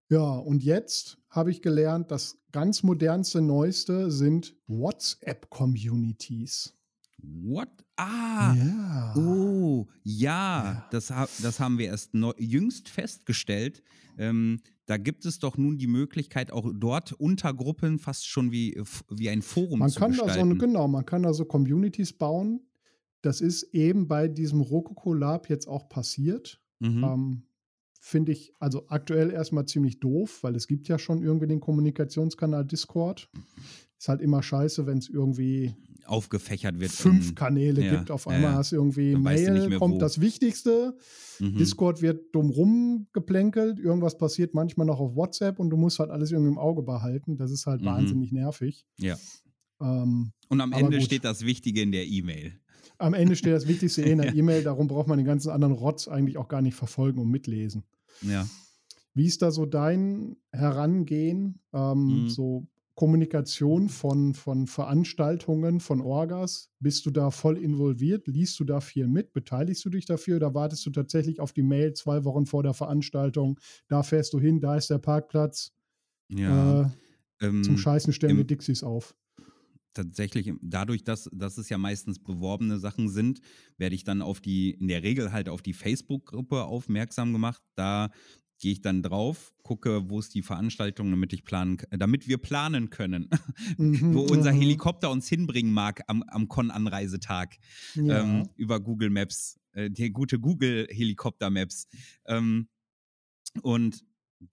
Ja, und jetzt habe ich gelernt, das ganz modernste, neueste sind WhatsApp-Communities. What? Ah! Ja. Oh, ja, Ja. Das, das haben wir erst neu jüngst festgestellt. Ähm, da gibt es doch nun die Möglichkeit, auch dort Untergruppen fast schon wie, wie ein Forum Man zu kann da so, gestalten. genau, man kann da so Communities bauen. Das ist eben bei diesem Rococo Lab jetzt auch passiert. Mhm. Ähm, Finde ich also aktuell erstmal ziemlich doof, weil es gibt ja schon irgendwie den Kommunikationskanal Discord. Ist halt immer scheiße, wenn es irgendwie Aufgefächert wird. fünf Kanäle ja, gibt. Auf einmal ja. hast du irgendwie du Mail, mehr, kommt wo. das Wichtigste. Mhm. Discord wird dumm rumgeplänkelt. Irgendwas passiert manchmal noch auf WhatsApp und du musst halt alles irgendwie im Auge behalten. Das ist halt Mhm. wahnsinnig nervig. Ja. Ähm, Und am Ende gut. steht das Wichtige in der E-Mail. Am Ende steht das Wichtigste eh in der Ja. E-Mail. Darum braucht man den ganzen anderen Rotz eigentlich auch gar nicht verfolgen und mitlesen. Ja. Wie ist da so dein Herangehen, ähm, Mhm. so Kommunikation von, von Veranstaltungen, von Orgas? Bist du da voll involviert? Liest du da viel mit? Beteiligst du dich dafür oder wartest du tatsächlich auf die Mail zwei Wochen vor der Veranstaltung? Da fährst du hin, da ist der Parkplatz. Ja. Äh, ähm, zum Scheißen stellen wir im- Dixies auf. Tatsächlich, dadurch, dass, dass es ja meistens beworbene Sachen sind, werde ich dann auf die, in der Regel halt auf die Facebook-Gruppe aufmerksam gemacht. Da gehe ich dann drauf, gucke, wo ist die Veranstaltung, damit ich planen, damit wir planen können, Mhm, wo unser mhm. Helikopter uns hinbringen mag am, am Con-Anreisetag Ja. ähm, über Google Maps, äh, die gute Google Helikopter Maps. Ähm, und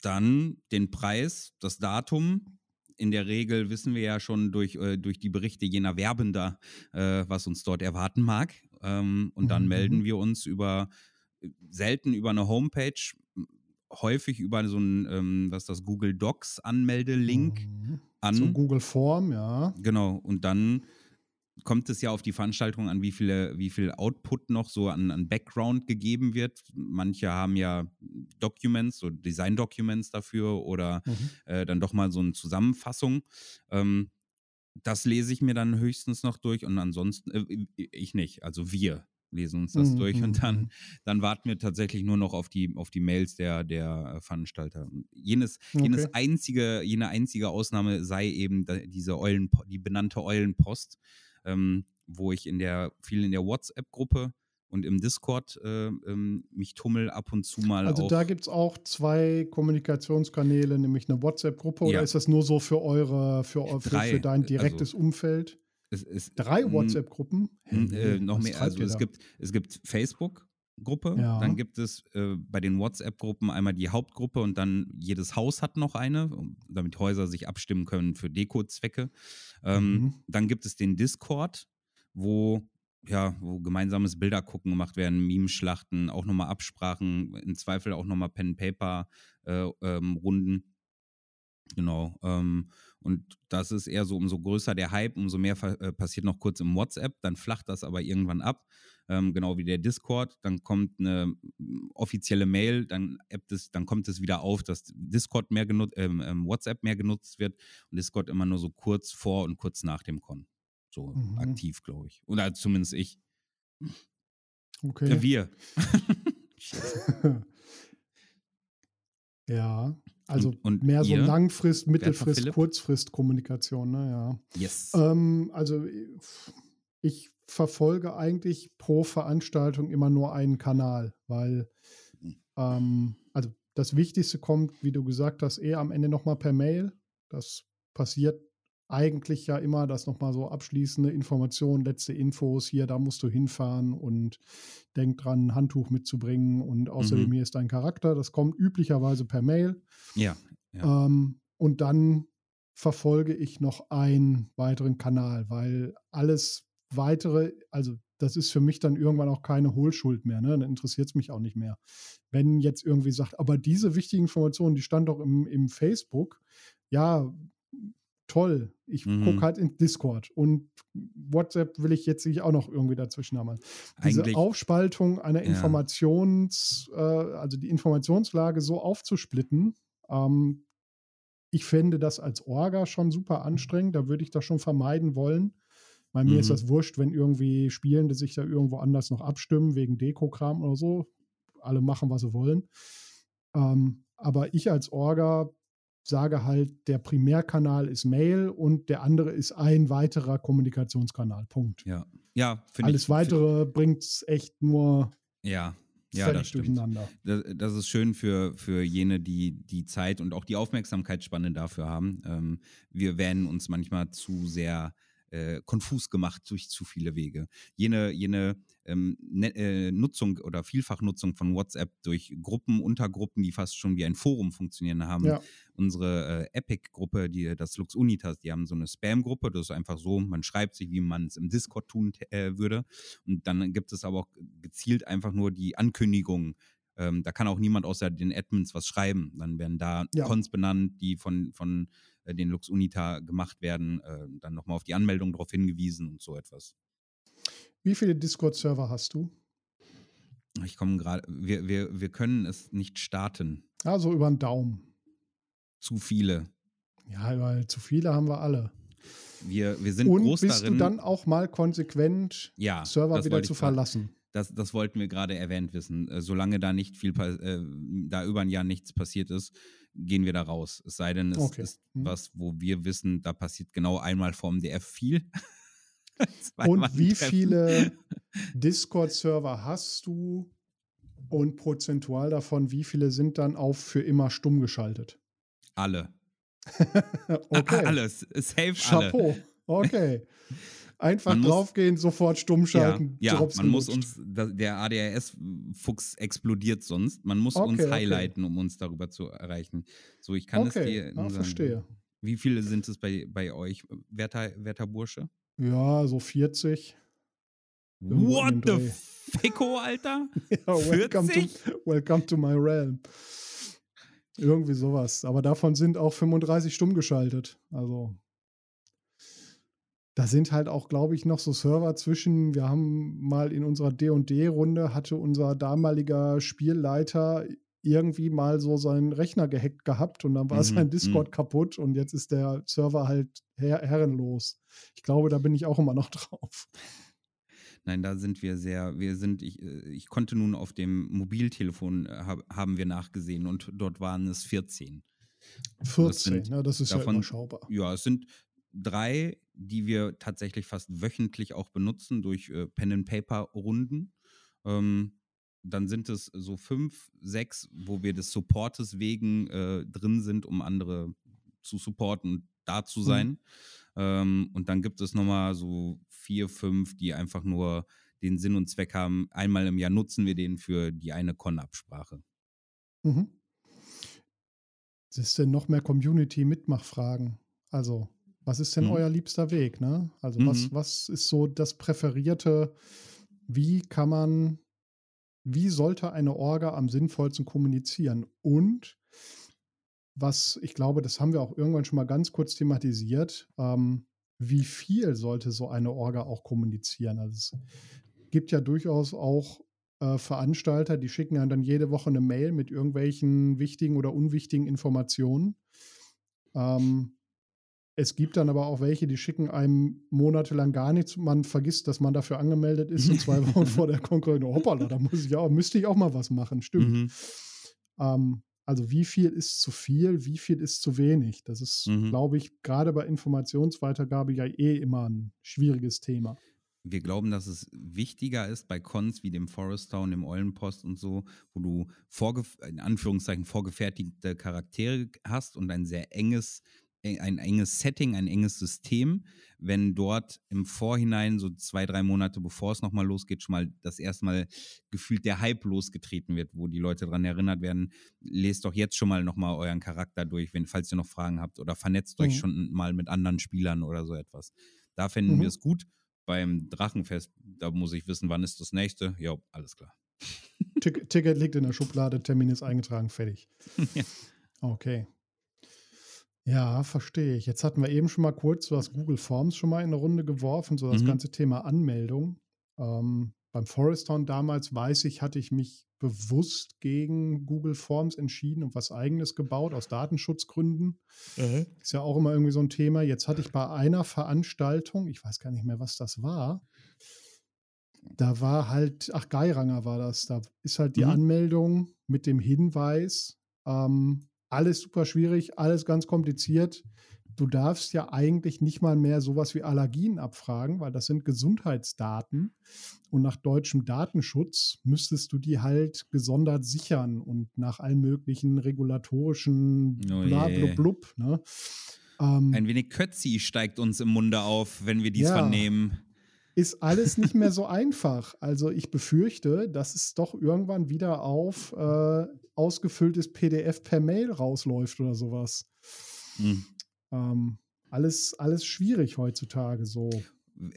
dann den Preis, das Datum. In der Regel wissen wir ja schon durch, äh, durch die Berichte jener Werbender, äh, was uns dort erwarten mag. Ähm, und dann Mhm. melden wir uns über selten über eine Homepage, häufig über so einen, ähm, was ist das, Google Docs Anmeldelink Mhm. an. So Google Form, ja. Genau, und dann kommt es ja auf die Veranstaltung an, wie, viele, wie viel Output noch so an, an Background gegeben wird. Manche haben ja Documents, so Design-Documents dafür oder Mhm. äh, dann doch mal so eine Zusammenfassung. Ähm, das lese ich mir dann höchstens noch durch und ansonsten, äh, ich nicht, also wir lesen uns das Mhm, durch mhm, und dann, mhm. dann warten wir tatsächlich nur noch auf die, auf die Mails der, der äh, Veranstalter. Jenes, jenes Okay. einzige, jene einzige Ausnahme sei eben diese Eulen, die benannte Eulenpost, ähm, wo ich in der, viel in der WhatsApp-Gruppe und im Discord äh, ähm, mich tummel ab und zu mal. Also da gibt es auch zwei Kommunikationskanäle, nämlich eine WhatsApp-Gruppe oder Ja. ist das nur so für eure, für, für, für dein also direktes Umfeld? es, es, Drei WhatsApp-Gruppen? äh, noch was mehr. Also es gibt, es gibt Facebook-Gruppe, Ja. dann gibt es äh, bei den WhatsApp-Gruppen einmal die Hauptgruppe und dann jedes Haus hat noch eine, damit Häuser sich abstimmen können für Deko-Zwecke. Ähm, Mhm. Dann gibt es den Discord, wo ja, wo gemeinsames Bilder gucken gemacht werden, Meme-Schlachten, auch nochmal Absprachen, im Zweifel auch nochmal Pen-Paper-Runden. Genau. Ähm, und das ist eher so, umso größer der Hype, umso mehr äh, passiert noch kurz im WhatsApp, dann flacht das aber irgendwann ab. Ähm, genau wie der Discord, dann kommt eine offizielle Mail, dann, es, dann kommt es wieder auf, dass Discord mehr genutzt, ähm, ähm, WhatsApp mehr genutzt wird und Discord immer nur so kurz vor und kurz nach dem Con. So Mhm. aktiv, glaube ich. Oder zumindest ich. Okay. Wir. ja, also Und- und mehr so Langfrist, Mittelfrist? Kurzfrist-Kommunikation, ne? Ja. Yes. Ähm, also ich verfolge eigentlich pro Veranstaltung immer nur einen Kanal, weil ähm, also das Wichtigste kommt, wie du gesagt hast, eher am Ende nochmal per Mail. Das passiert eigentlich ja immer, dass nochmal so abschließende Informationen, letzte Infos, hier, da musst du hinfahren und denk dran, ein Handtuch mitzubringen und außerdem Mhm. hier ist dein Charakter. Das kommt üblicherweise per Mail. ja. Ja. Ähm, und dann verfolge ich noch einen weiteren Kanal, weil alles weitere, also das ist für mich dann irgendwann auch keine Hohlschuld mehr. Ne? Dann interessiert es mich auch nicht mehr. Wenn jetzt irgendwie sagt, aber diese wichtige Information, die stand doch im, im Facebook, ja, toll. Ich Mhm. gucke halt in Discord und WhatsApp will ich jetzt auch noch irgendwie dazwischen haben. Diese Eigentlich- Aufspaltung einer Ja. Informations, äh, also die Informationslage so aufzusplitten, ähm, ich fände das als Orga schon super anstrengend. Da würde ich das schon vermeiden wollen. Bei mir ist Mhm. das wurscht, wenn irgendwie Spielende sich da irgendwo anders noch abstimmen, wegen Dekokram oder so. Alle machen, was sie wollen. Ähm, aber ich als Orga sage halt, der Primärkanal ist Mail und der andere ist ein weiterer Kommunikationskanal. Punkt. Ja. Ja, Alles ich. weitere bringt es echt nur Ja. Ja, das stimmt. durcheinander. Das, das ist schön für, für jene, die die Zeit und auch die Aufmerksamkeitsspanne dafür haben. Ähm, wir werden uns manchmal zu sehr äh, konfus gemacht durch zu viele Wege. Jene, jene ähm, ne, äh, Nutzung oder Vielfachnutzung von WhatsApp durch Gruppen, Untergruppen, die fast schon wie ein Forum funktionieren haben. Ja. Unsere äh, Epic-Gruppe, die, das Lux Unitas, die haben so eine Spam-Gruppe. Das ist einfach so, man schreibt sich, wie man es im Discord tun äh, würde. Und dann gibt es aber auch gezielt einfach nur die Ankündigungen. Ähm, da kann auch niemand außer den Admins was schreiben. Dann werden da Ja. Cons benannt, die von, von äh, den Lux Unita gemacht werden. Äh, dann nochmal auf die Anmeldung darauf hingewiesen und so etwas. Wie viele Discord-Server hast du? Ich komme gerade, wir, wir, wir können es nicht starten. Also über den Daumen. Zu viele. Ja, weil zu viele haben wir alle. Wir, wir sind Und groß bist darin. du dann auch mal konsequent, ja, Server wieder zu verlassen? Das, das wollten wir gerade erwähnt wissen. Äh, solange da nicht viel, äh, da über ein Jahr nichts passiert ist, gehen wir da raus. Es sei denn, es Okay. ist Hm. was, wo wir wissen, da passiert genau einmal vorm DF viel. Und wie Treffen. viele Discord-Server hast du? Und prozentual davon, wie viele sind dann auf für immer stumm geschaltet? Alle. Okay. Alles. Safe alle. Chapeau. Okay. Einfach Man muss- draufgehen, sofort stumm Ja, schalten. ja Drops man muss uns, der ADHS-Fuchs explodiert sonst. Man muss Okay, uns okay. highlighten, um uns darüber zu erreichen. So, ich kann es dir Okay, nur ja, sagen. verstehe. Wie viele sind es bei, bei euch, werter, werter Bursche? Ja, so 40. Irgendwo What the. Ficko, Alter? Ja, welcome, 40? to, welcome to my realm. Irgendwie sowas. Aber davon sind auch 35 stumm geschaltet. Also. Da sind halt auch, glaube ich, noch so Server zwischen. Wir haben mal in unserer DD-Runde hatte unser damaliger Spielleiter irgendwie mal so seinen Rechner gehackt gehabt und dann war Mhm, sein Discord kaputt und jetzt ist der Server halt her herrenlos. Ich glaube, da bin ich auch immer noch drauf. Nein, da sind wir sehr, wir sind, ich, äh, ich konnte nun auf dem Mobiltelefon, äh, hab, haben wir nachgesehen und dort waren es 14. 14, sind ne, das ist ja davon- überschaubar. Ja, es sind drei, die wir tatsächlich fast wöchentlich auch benutzen durch äh, Pen-and-Paper-Runden. Ähm, dann sind es so fünf, sechs, wo wir des Supportes wegen äh, drin sind, um andere zu supporten und da zu sein. Mhm. Ähm, und dann gibt es nochmal so vier, fünf, die einfach nur den Sinn und Zweck haben. Einmal im Jahr nutzen wir den für die eine Con-Absprache. Mhm. ist denn noch mehr Community-Mitmachfragen? Also, was ist denn mhm. euer liebster Weg? Ne? Also, mhm. was, was ist so das Präferierte? Wie kann man, wie sollte eine Orga am sinnvollsten kommunizieren? Und was ich glaube, das haben wir auch irgendwann schon mal ganz kurz thematisiert, ähm, wie viel sollte so eine Orga auch kommunizieren? Also es gibt ja durchaus auch äh, Veranstalter, die schicken einem dann jede Woche eine Mail mit irgendwelchen wichtigen oder unwichtigen Informationen. Ähm, es gibt dann aber auch welche, die schicken einem monatelang gar nichts. Man vergisst, dass man dafür angemeldet ist und zwei Wochen vor der Konkurrenz, hoppala, da muss ich auch, müsste ich auch mal was machen, stimmt. Mhm. Ähm, also wie viel ist zu viel, wie viel ist zu wenig? Das ist, mhm. glaube ich, gerade bei Informationsweitergabe ja eh immer ein schwieriges Thema wir glauben, dass es wichtiger ist bei Cons wie dem Forest Town, dem Eulenpost und so, wo du in Anführungszeichen vorgefertigte Charaktere hast und ein sehr enges, ein enges Setting, ein enges System, wenn dort im Vorhinein, so zwei, drei Monate bevor es nochmal losgeht, schon mal das erste Mal gefühlt der Hype losgetreten wird, wo die Leute daran erinnert werden, lest doch jetzt schon mal nochmal euren Charakter durch, wenn, falls ihr noch Fragen habt oder vernetzt mhm. euch schon mal mit anderen Spielern oder so etwas. Da fänden mhm. wir es gut beim Drachenfest, da muss ich wissen, wann ist das nächste. Ja, alles klar. Ticket liegt in der Schublade, Termin ist eingetragen, fertig. ja. Okay. Ja, verstehe ich. Jetzt hatten wir eben schon mal kurz so das Google Forms schon mal in eine Runde geworfen, so das mhm. ganze Thema Anmeldung. Ähm, beim Foreston damals, weiß ich, hatte ich mich bewusst gegen Google Forms entschieden und was eigenes gebaut aus Datenschutzgründen. Mhm. Ist ja auch immer irgendwie so ein Thema. Jetzt hatte ich bei einer Veranstaltung, ich weiß gar nicht mehr, was das war. Da war halt, ach, Geiranger war das. Da ist halt die mhm. Anmeldung mit dem Hinweis, ähm, alles super schwierig, alles ganz kompliziert du darfst ja eigentlich nicht mal mehr sowas wie Allergien abfragen, weil das sind Gesundheitsdaten. Und nach deutschem Datenschutz müsstest du die halt gesondert sichern und nach allen möglichen regulatorischen oh blub. Ne? Ähm, Ein wenig Kötzi steigt uns im Munde auf, wenn wir dies ja, vernehmen. Ist alles nicht mehr so einfach. Also ich befürchte, dass es doch irgendwann wieder auf äh, ausgefülltes PDF per Mail rausläuft oder sowas. Hm. Ähm, alles, alles schwierig heutzutage so.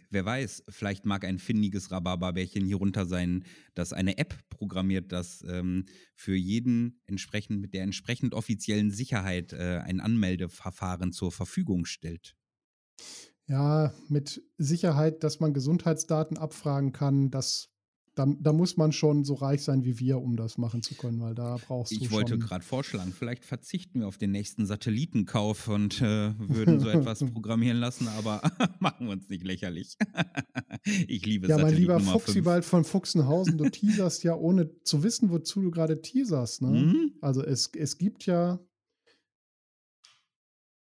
Wer weiß, vielleicht mag ein findiges Rhabarberbärchen hier runter sein, das eine App programmiert, das ähm, für jeden entsprechend mit der entsprechend offiziellen Sicherheit äh, ein Anmeldeverfahren zur Verfügung stellt. Ja, mit Sicherheit, dass man Gesundheitsdaten abfragen kann, das da, da, muss man schon so reich sein wie wir, um das machen zu können, weil da brauchst du Ich wollte gerade vorschlagen, vielleicht verzichten wir auf den nächsten Satellitenkauf und äh, würden so etwas programmieren lassen, aber machen wir uns nicht lächerlich. ich liebe Ja, mein lieber Fuchsibald von Fuchsenhausen, du teaserst ja ohne zu wissen, wozu du gerade teaserst. Ne? Mhm. Also es, es gibt ja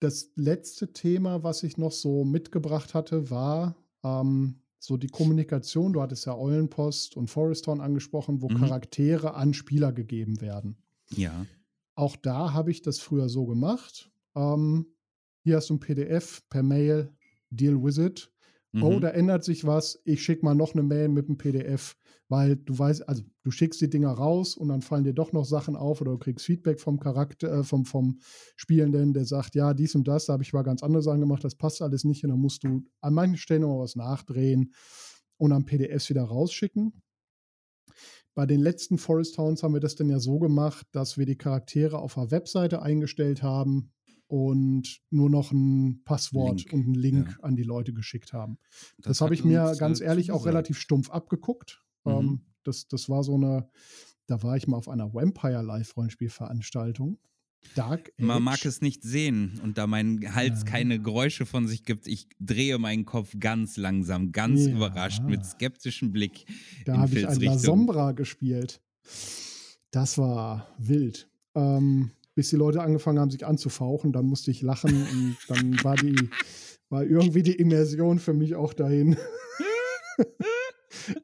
das letzte Thema, was ich noch so mitgebracht hatte, war ähm, so die Kommunikation, du hattest ja Eulenpost und Foreston angesprochen, wo mhm. Charaktere an Spieler gegeben werden. Ja. Auch da habe ich das früher so gemacht. Ähm, hier hast du ein PDF per Mail, deal with it. Oh, mhm. Oh, da ändert sich was. Ich schicke mal noch eine Mail mit einem PDF weil du weißt, also du schickst die Dinger raus und dann fallen dir doch noch Sachen auf oder du kriegst Feedback vom Charakter, äh, vom, vom Spielenden, der sagt, ja, dies und das, da habe ich mal ganz andere Sachen gemacht, das passt alles nicht und dann musst du an manchen Stellen noch was nachdrehen und dann PDFs wieder rausschicken. Bei den letzten Forest Towns haben wir das dann ja so gemacht, dass wir die Charaktere auf der Webseite eingestellt haben und nur noch ein Passwort Link. und einen Link ja. an die Leute geschickt haben. Das, das habe ich mir ganz ehrlich auch relativ stumpf abgeguckt. Mhm. Ähm, das, das war so eine, da war ich mal auf einer Vampire Live-Rollenspielveranstaltung. Dark Age. Man mag es nicht sehen und da mein Hals ja. keine Geräusche von sich gibt, ich drehe meinen Kopf ganz langsam, ganz ja. überrascht, mit skeptischem Blick. Da habe ich ein La Sombra gespielt. Das war wild. Ähm, bis die Leute angefangen haben, sich anzufauchen, dann musste ich lachen und dann war die, war irgendwie die Immersion für mich auch dahin.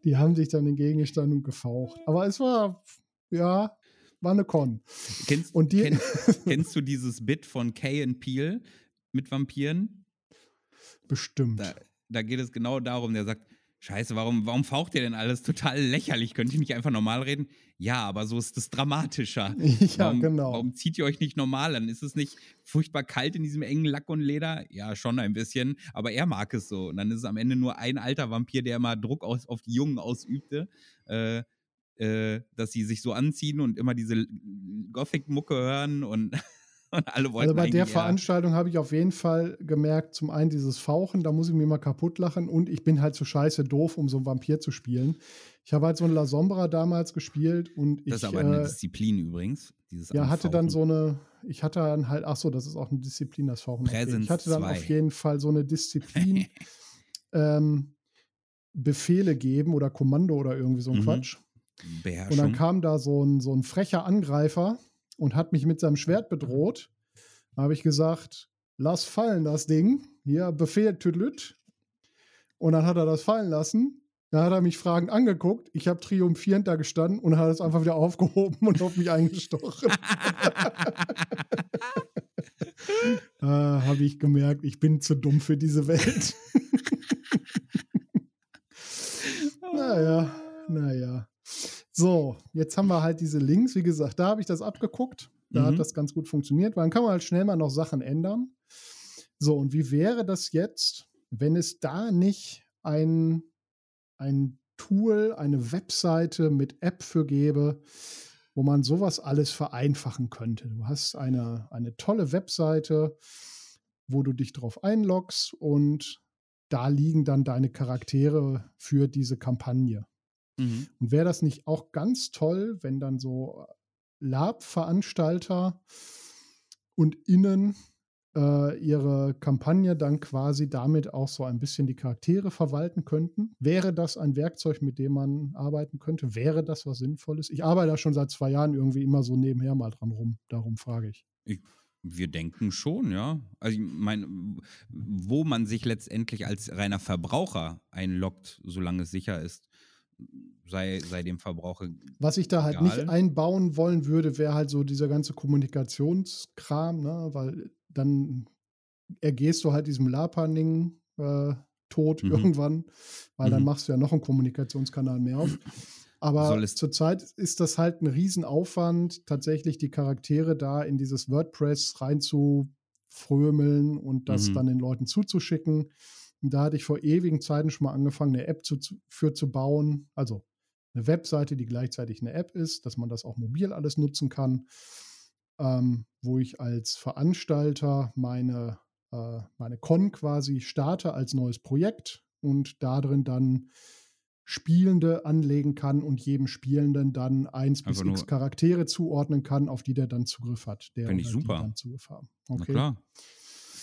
Die haben sich dann entgegengestanden und gefaucht. Aber es war, ja, war eine Con. Kennst, Und die- kenn, kennst du dieses Bit von Kay and Peel mit Vampiren? Bestimmt. Da, da geht es genau darum, der sagt, Scheiße, warum, warum faucht ihr denn alles? Total lächerlich. Könnt ihr nicht einfach normal reden? Ja, aber so ist es dramatischer. ja, warum, genau. Warum zieht ihr euch nicht normal an? Ist es nicht furchtbar kalt in diesem engen Lack und Leder? Ja, schon ein bisschen. Aber er mag es so. Und dann ist es am Ende nur ein alter Vampir, der immer Druck aus, auf die Jungen ausübte, äh, äh, dass sie sich so anziehen und immer diese Gothic-Mucke hören und, und alle wollten Also bei der Veranstaltung habe ich auf jeden Fall gemerkt, zum einen dieses Fauchen, da muss ich mir mal kaputt lachen und ich bin halt so scheiße doof, um so einen Vampir zu spielen. Ich habe halt so einen La Sombra damals gespielt und ich Das ist aber eine äh, Disziplin übrigens. Dieses ja, hatte dann so eine, ich hatte dann halt, ach so, das ist auch eine Disziplin, das Fauchen. Präsenz Ich hatte dann zwei. auf jeden Fall so eine Disziplin, ähm, Befehle geben oder Kommando oder irgendwie so ein Mhm. Quatsch. Und dann Beherrschung. kam da so ein, so ein frecher Angreifer und hat mich mit seinem Schwert bedroht. Da habe ich gesagt, lass fallen das Ding. Hier, Befehl Tüdelüt. Und dann hat er das fallen lassen. Dann hat er mich fragend angeguckt. Ich habe triumphierend da gestanden und hat es einfach wieder aufgehoben und auf mich eingestochen. da habe ich gemerkt, ich bin zu dumm für diese Welt. naja, naja. So, jetzt haben wir halt diese Links. Wie gesagt, da habe ich das abgeguckt. Da Mhm. hat das ganz gut funktioniert, weil dann kann man halt schnell mal noch Sachen ändern. So, und wie wäre das jetzt, wenn es da nicht ein, ein Tool, eine Webseite mit App für gäbe, wo man sowas alles vereinfachen könnte? Du hast eine, eine tolle Webseite, wo du dich drauf einloggst und da liegen dann deine Charaktere für diese Kampagne. Mhm. Und wäre das nicht auch ganz toll, wenn dann so Lab-Veranstalter und Innen äh, ihre Kampagne dann quasi damit auch so ein bisschen die Charaktere verwalten könnten? Wäre das ein Werkzeug, mit dem man arbeiten könnte? Wäre das was Sinnvolles? Ich arbeite da schon seit zwei Jahren irgendwie immer so nebenher mal dran rum. Darum frage ich. Wir denken schon, ja. Also ich meine, wo man sich letztendlich als reiner Verbraucher einloggt, solange es sicher ist, sei, sei dem Verbraucher. Was ich da halt Egal. nicht einbauen wollen würde, wäre halt so dieser ganze Kommunikationskram, ne? weil dann ergehst du halt diesem Lapaning äh, tot Mhm. irgendwann, weil dann Mhm. machst du ja noch einen Kommunikationskanal mehr auf. Aber zurzeit ist das halt ein Riesenaufwand, tatsächlich die Charaktere da in dieses WordPress reinzufrömeln und das Mhm. dann den Leuten zuzuschicken. Und da hatte ich vor ewigen Zeiten schon mal angefangen, eine App zu, für zu bauen. Also eine Webseite, die gleichzeitig eine App ist, dass man das auch mobil alles nutzen kann, ähm, wo ich als Veranstalter meine, äh, meine Con quasi starte als neues Projekt und darin dann Spielende anlegen kann und jedem Spielenden dann eins bis Einfach x nur- Charaktere zuordnen kann, auf die der dann Zugriff hat. Der Find ich super. Dann Zugriff haben. Na Okay. klar.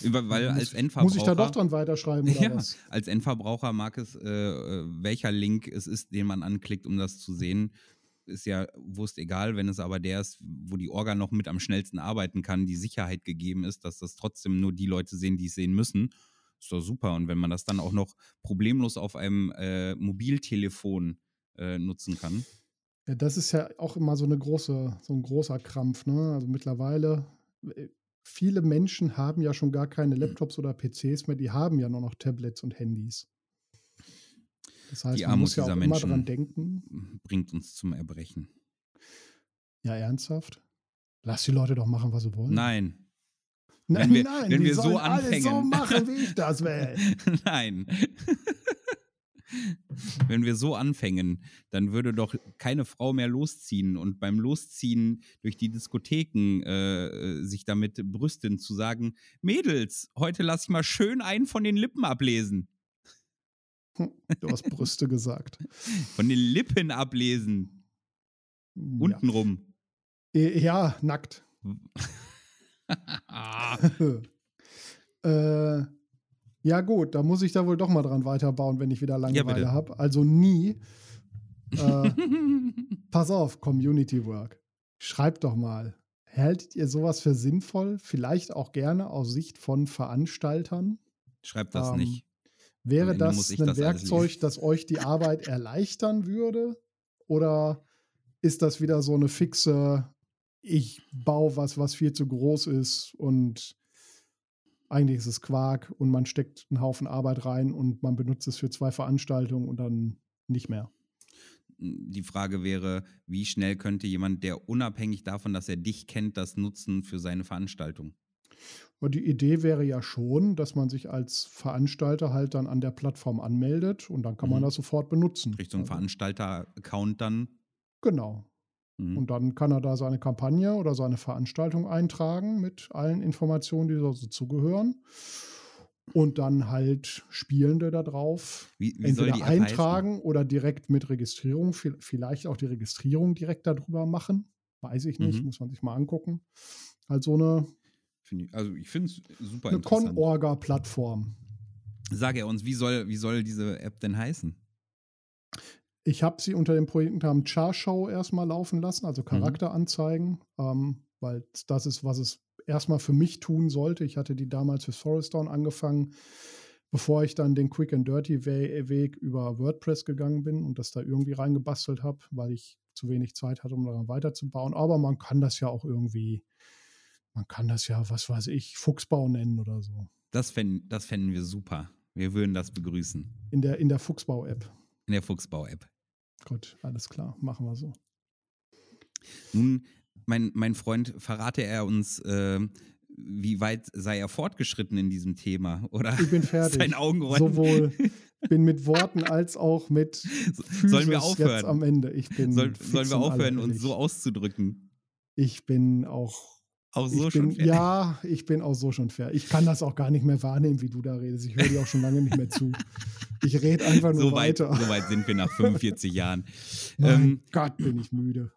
Weil, weil Muss- als Endverbraucher. Muss ich da doch dran weiterschreiben oder Ja, was? als Endverbraucher mag es, äh, äh, welcher Link es ist, den man anklickt, um das zu sehen. Ist ja wurst egal, wenn es aber der ist, wo die Orga noch mit am schnellsten arbeiten kann, die Sicherheit gegeben ist, dass das trotzdem nur die Leute sehen, die es sehen müssen. Ist doch super. Und wenn man das dann auch noch problemlos auf einem äh, Mobiltelefon äh, nutzen kann. Ja, das ist ja auch immer so eine große, so ein großer Krampf. Ne? Also mittlerweile, äh, viele Menschen haben ja schon gar keine Laptops oder PCs mehr, die haben ja nur noch Tablets und Handys. Das heißt, Die man Armut muss ja auch dieser immer Menschen. dran denken. Bringt uns zum Erbrechen. Ja, ernsthaft? Lass die Leute doch machen, was sie wollen. Nein. nein, wenn wir- nein, wenn wir so alles so anfangen. machen, wie ich das will. Nein. Wenn wir so anfangen, dann würde doch keine Frau mehr losziehen und beim Losziehen durch die Diskotheken äh, sich damit brüsten, zu sagen: Mädels, heute lass ich mal schön einen von den Lippen ablesen. Du hast Brüste gesagt. Von den Lippen ablesen. Ja. Untenrum. Äh, ja, nackt. Äh, ja, gut, da muss ich da wohl doch mal dran weiterbauen, wenn ich wieder Langeweile bitte. habe. Also nie. Äh, pass auf, Community Work. Schreibt doch mal. Haltet ihr sowas für sinnvoll? Vielleicht auch gerne aus Sicht von Veranstaltern? Schreib das Ähm, nicht. Wäre das ein das Werkzeug, das euch die Arbeit erleichtern würde? Oder ist das wieder so eine fixe, ich baue was, was viel zu groß ist und eigentlich ist es Quark und man steckt einen Haufen Arbeit rein und man benutzt es für zwei Veranstaltungen und dann nicht mehr? Die Frage wäre, wie schnell könnte jemand, der unabhängig davon, dass er dich kennt, das nutzen für seine Veranstaltung? Die Idee wäre ja schon, dass man sich als Veranstalter halt dann an der Plattform anmeldet und dann kann man mhm. das sofort benutzen. Einen also. Veranstalter-Account dann? Genau. Mhm. Und dann kann er da seine Kampagne oder seine Veranstaltung eintragen mit allen Informationen, die dazu zugehören. Und dann halt Spielende da drauf wie, wie entweder eintragen heißen? oder direkt mit Registrierung, vielleicht auch die Registrierung direkt darüber machen. Weiß ich nicht, mhm. muss man sich mal angucken. Halt so eine ich, also ich finde es super Eine Con-Orga-Plattform. Sag er uns, wie soll, wie soll diese App denn heißen? Ich habe sie unter dem Projektnamen Char-Show erstmal laufen lassen, also mhm. Charakteranzeigen, mhm. ähm, weil das ist, was es erstmal für mich tun sollte. Ich hatte die damals für Forestdown angefangen, bevor ich dann den Quick and Dirty Weg über WordPress gegangen bin und das da irgendwie reingebastelt habe, weil ich zu wenig Zeit hatte, um daran weiterzubauen. Aber man kann das ja auch irgendwie man kann das ja, was weiß ich, Fuchsbau nennen oder so. Das fänden, das fänden wir super. Wir würden das begrüßen. In der, in der Fuchsbau-App. In der Fuchsbau-App. Gut, alles klar, machen wir so. Nun, mein, mein Freund, verrate er uns, äh, wie weit sei er fortgeschritten in diesem Thema? Oder ich bin fertig. Sein Augenrollen. Sowohl bin mit Worten als auch mit Physis Sollen wir aufhören? jetzt am Ende. Ich bin Soll, sollen wir aufhören, uns so auszudrücken? Ich bin auch auch so ich schon bin, fertig. Ja, ich bin auch so schon fertig. Ich kann das auch gar nicht mehr wahrnehmen, wie du da redest. Ich höre dir auch schon lange nicht mehr zu. Ich rede einfach nur so weit, weiter. So weit sind wir nach 45 Jahren. Mein ähm, Gott, bin ich müde.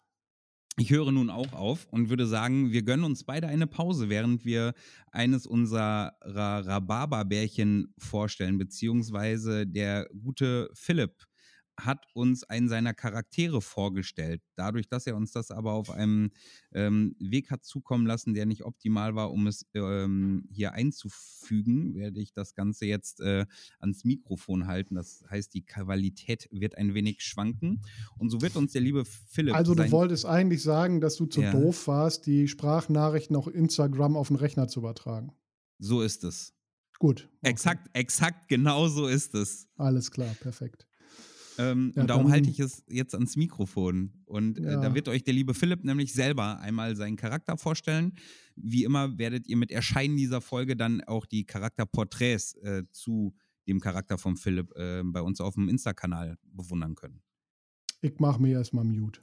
Ich höre nun auch auf und würde sagen, wir gönnen uns beide eine Pause, während wir eines unserer Rhabarberbärchen vorstellen, beziehungsweise der gute Philipp hat uns einen seiner Charaktere vorgestellt. Dadurch, dass er uns das aber auf einem ähm, Weg hat zukommen lassen, der nicht optimal war, um es ähm, hier einzufügen, werde ich das Ganze jetzt äh, ans Mikrofon halten. Das heißt, die Qualität wird ein wenig schwanken. Und so wird uns der liebe Philipp. Also, du wolltest eigentlich sagen, dass du zu ja. doof warst, die Sprachnachrichten auf Instagram auf den Rechner zu übertragen. So ist es. Gut. Okay. Exakt, exakt genau so ist es. Alles klar, perfekt. Ähm, ja, und darum halte ich es jetzt ans Mikrofon. Und äh, da wird euch der liebe Philipp nämlich selber einmal seinen Charakter vorstellen. Wie immer werdet ihr mit Erscheinen dieser Folge dann auch die Charakterporträts äh, zu dem Charakter von Philipp äh, bei uns auf dem Insta-Kanal bewundern können. Ich mache mir erstmal Mute.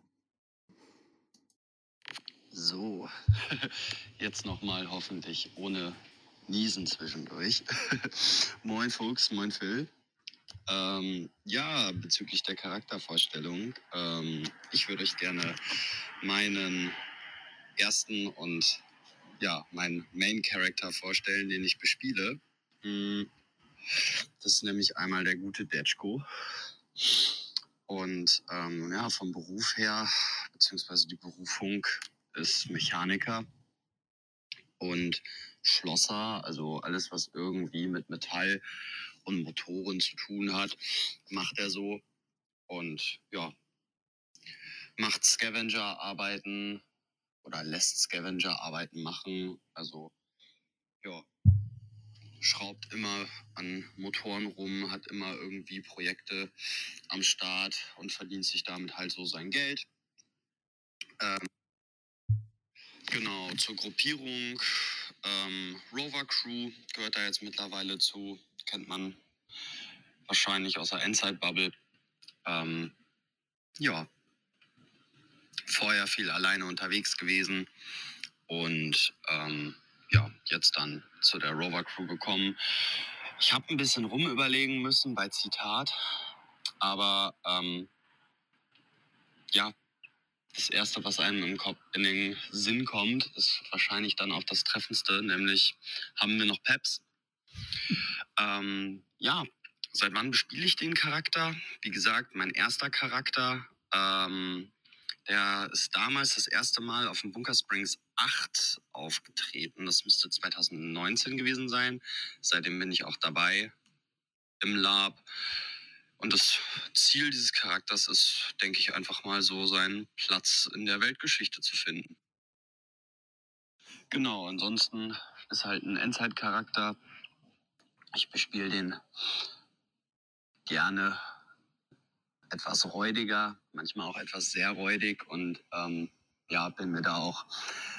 So, jetzt nochmal hoffentlich ohne Niesen zwischendurch. moin Fuchs, moin Phil. Ähm, ja, bezüglich der Charaktervorstellung. Ähm, ich würde euch gerne meinen ersten und ja, meinen Main Character vorstellen, den ich bespiele. Hm, das ist nämlich einmal der gute Detschko. Und ähm, ja, vom Beruf her, beziehungsweise die Berufung ist Mechaniker und Schlosser, also alles, was irgendwie mit Metall und Motoren zu tun hat, macht er so. Und ja, macht Scavenger-Arbeiten oder lässt Scavenger-Arbeiten machen. Also ja, schraubt immer an Motoren rum, hat immer irgendwie Projekte am Start und verdient sich damit halt so sein Geld. Ähm, genau, zur Gruppierung ähm, Rover Crew gehört da jetzt mittlerweile zu kennt man wahrscheinlich aus der Endzeit-Bubble. Ähm, ja, vorher viel alleine unterwegs gewesen und ähm, ja, jetzt dann zu der Rover Crew gekommen. Ich habe ein bisschen rumüberlegen müssen bei Zitat, aber ähm, ja, das erste, was einem im Kopf in den Sinn kommt, ist wahrscheinlich dann auch das treffendste, nämlich haben wir noch Peps. Ähm, ja, seit wann bespiele ich den Charakter? Wie gesagt, mein erster Charakter, ähm, der ist damals das erste Mal auf dem Bunker Springs 8 aufgetreten. Das müsste 2019 gewesen sein. Seitdem bin ich auch dabei. im Lab. Und das Ziel dieses Charakters ist, denke ich, einfach mal so seinen Platz in der Weltgeschichte zu finden. Genau, ansonsten ist halt ein Endzeit-Charakter. Ich bespiele den gerne etwas räudiger, manchmal auch etwas sehr räudig und ähm, ja, bin mir da auch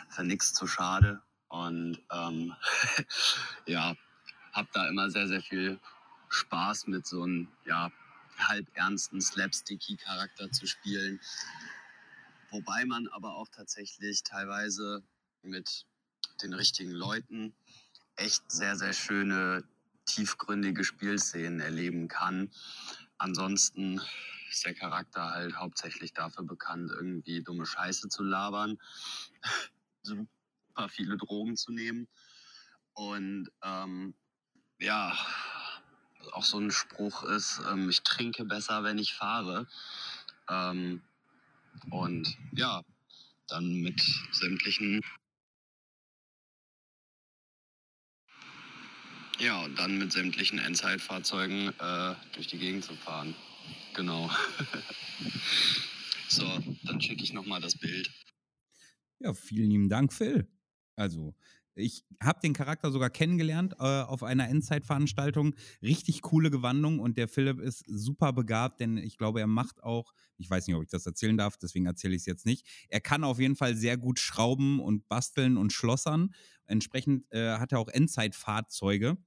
für nichts zu schade und ähm, ja, habe da immer sehr, sehr viel Spaß mit so einem ja, halb ernsten Slapsticky-Charakter zu spielen. Wobei man aber auch tatsächlich teilweise mit den richtigen Leuten echt sehr, sehr schöne, tiefgründige Spielszenen erleben kann. Ansonsten ist der Charakter halt hauptsächlich dafür bekannt, irgendwie dumme Scheiße zu labern, super viele Drogen zu nehmen und ähm, ja, auch so ein Spruch ist, ähm, ich trinke besser, wenn ich fahre. Ähm, und ja, dann mit sämtlichen Ja, und dann mit sämtlichen Endzeitfahrzeugen äh, durch die Gegend zu fahren. Genau. so, dann schicke ich nochmal das Bild. Ja, vielen lieben Dank, Phil. Also, ich habe den Charakter sogar kennengelernt äh, auf einer Endzeitveranstaltung. Richtig coole Gewandung und der Philipp ist super begabt, denn ich glaube, er macht auch, ich weiß nicht, ob ich das erzählen darf, deswegen erzähle ich es jetzt nicht. Er kann auf jeden Fall sehr gut schrauben und basteln und schlossern. Entsprechend äh, hat er auch Endzeitfahrzeuge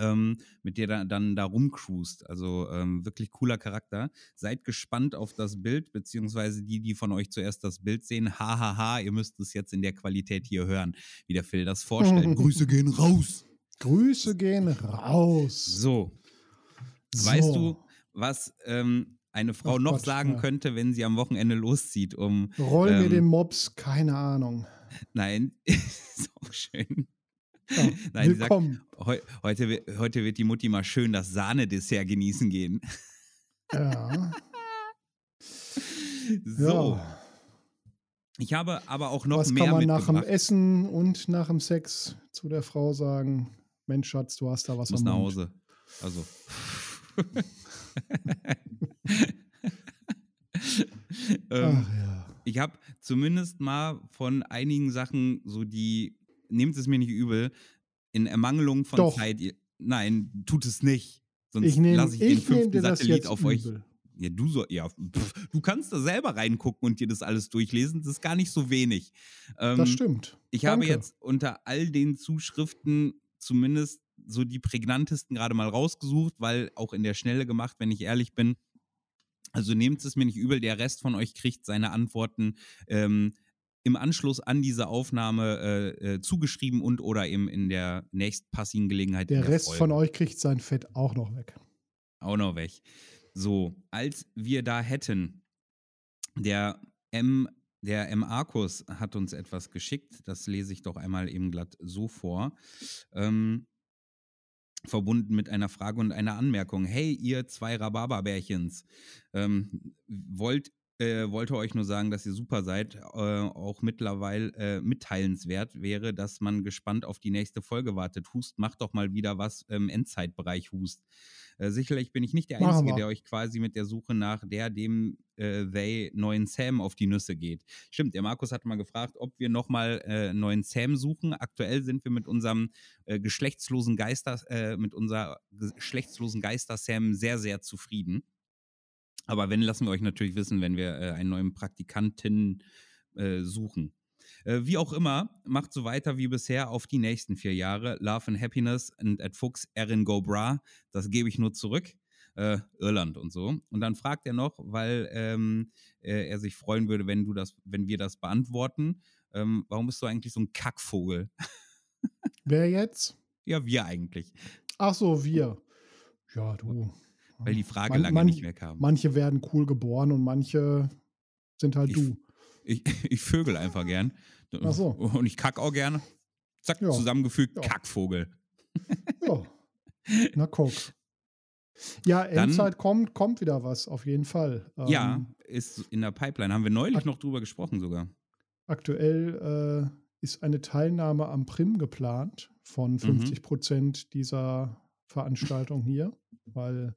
ähm, mit der er dann da rumcruist. Also ähm, wirklich cooler Charakter. Seid gespannt auf das Bild, beziehungsweise die, die von euch zuerst das Bild sehen. Hahaha, ha, ha, ihr müsst es jetzt in der Qualität hier hören, wie der Phil das vorstellt. Grüße gehen raus. Grüße gehen raus. So. so. Weißt du, was ähm, eine Frau Ach, noch Quatsch, sagen ja. könnte, wenn sie am Wochenende loszieht, um. Roll mir ähm, den Mops, keine Ahnung. Nein, ist auch schön. Ja, Nein, willkommen. Sagt, heu, heute, heute wird die Mutti mal schön das Sahnedessert genießen gehen. Ja. so. Ja. Ich habe aber auch noch Was mehr kann man nach dem Essen und nach dem Sex zu der Frau sagen? Mensch, Schatz, du hast da was ich muss nach Hause. Also. ähm, Ach, ja. Ich habe zumindest mal von einigen Sachen so die nehmt es mir nicht übel, in Ermangelung von Doch. Zeit. Nein, tut es nicht. Sonst lasse ich, ich den fünften Satellit auf euch. Ja, du so, ja, pff, du kannst da selber reingucken und dir das alles durchlesen. Das ist gar nicht so wenig. Ähm, das stimmt. Ich Danke. habe jetzt unter all den Zuschriften zumindest so die prägnantesten gerade mal rausgesucht, weil auch in der Schnelle gemacht, wenn ich ehrlich bin. Also nehmt es mir nicht übel, der Rest von euch kriegt seine Antworten ähm, im Anschluss an diese Aufnahme äh, äh, zugeschrieben und oder eben in der nächstpassigen Gelegenheit. Der, der Rest Folge. von euch kriegt sein Fett auch noch weg. Auch noch weg. So, als wir da hätten, der M, der M. Arcus hat uns etwas geschickt. Das lese ich doch einmal eben glatt so vor. Ähm, verbunden mit einer Frage und einer Anmerkung. Hey, ihr zwei Rhabarberbärchens, ähm, wollt äh, wollte euch nur sagen, dass ihr super seid. Äh, auch mittlerweile äh, mitteilenswert wäre, dass man gespannt auf die nächste Folge wartet. Hust, macht doch mal wieder was im Endzeitbereich Hust. Äh, sicherlich bin ich nicht der Einzige, der euch quasi mit der Suche nach der, dem äh, they neuen Sam auf die Nüsse geht. Stimmt, der Markus hat mal gefragt, ob wir nochmal äh, neuen Sam suchen. Aktuell sind wir mit unserem äh, geschlechtslosen Geister, äh, mit unserer geschlechtslosen Geister Sam sehr, sehr zufrieden. Aber wenn, lassen wir euch natürlich wissen, wenn wir äh, einen neuen Praktikantin äh, suchen. Äh, wie auch immer, macht so weiter wie bisher auf die nächsten vier Jahre. Love and Happiness and at Fuchs Erin Go Bra. Das gebe ich nur zurück. Äh, Irland und so. Und dann fragt er noch, weil ähm, äh, er sich freuen würde, wenn du das, wenn wir das beantworten. Ähm, warum bist du eigentlich so ein Kackvogel? Wer jetzt? Ja, wir eigentlich. Ach so, wir. Ja, du weil die Frage man, lange man, nicht wegkam. Manche werden cool geboren und manche sind halt ich, du. Ich, ich vögel einfach gern. Ach so. Und ich kack auch gerne. Zack, ja. zusammengefügt, ja. Kackvogel. Ja. Na guck. Ja, Endzeit Dann, kommt, kommt wieder was, auf jeden Fall. ja, ähm, ist in der Pipeline. Haben wir neulich noch drüber gesprochen sogar. Aktuell äh, ist eine Teilnahme am Prim geplant von 50 mhm. Prozent mhm. dieser Veranstaltung hier. Weil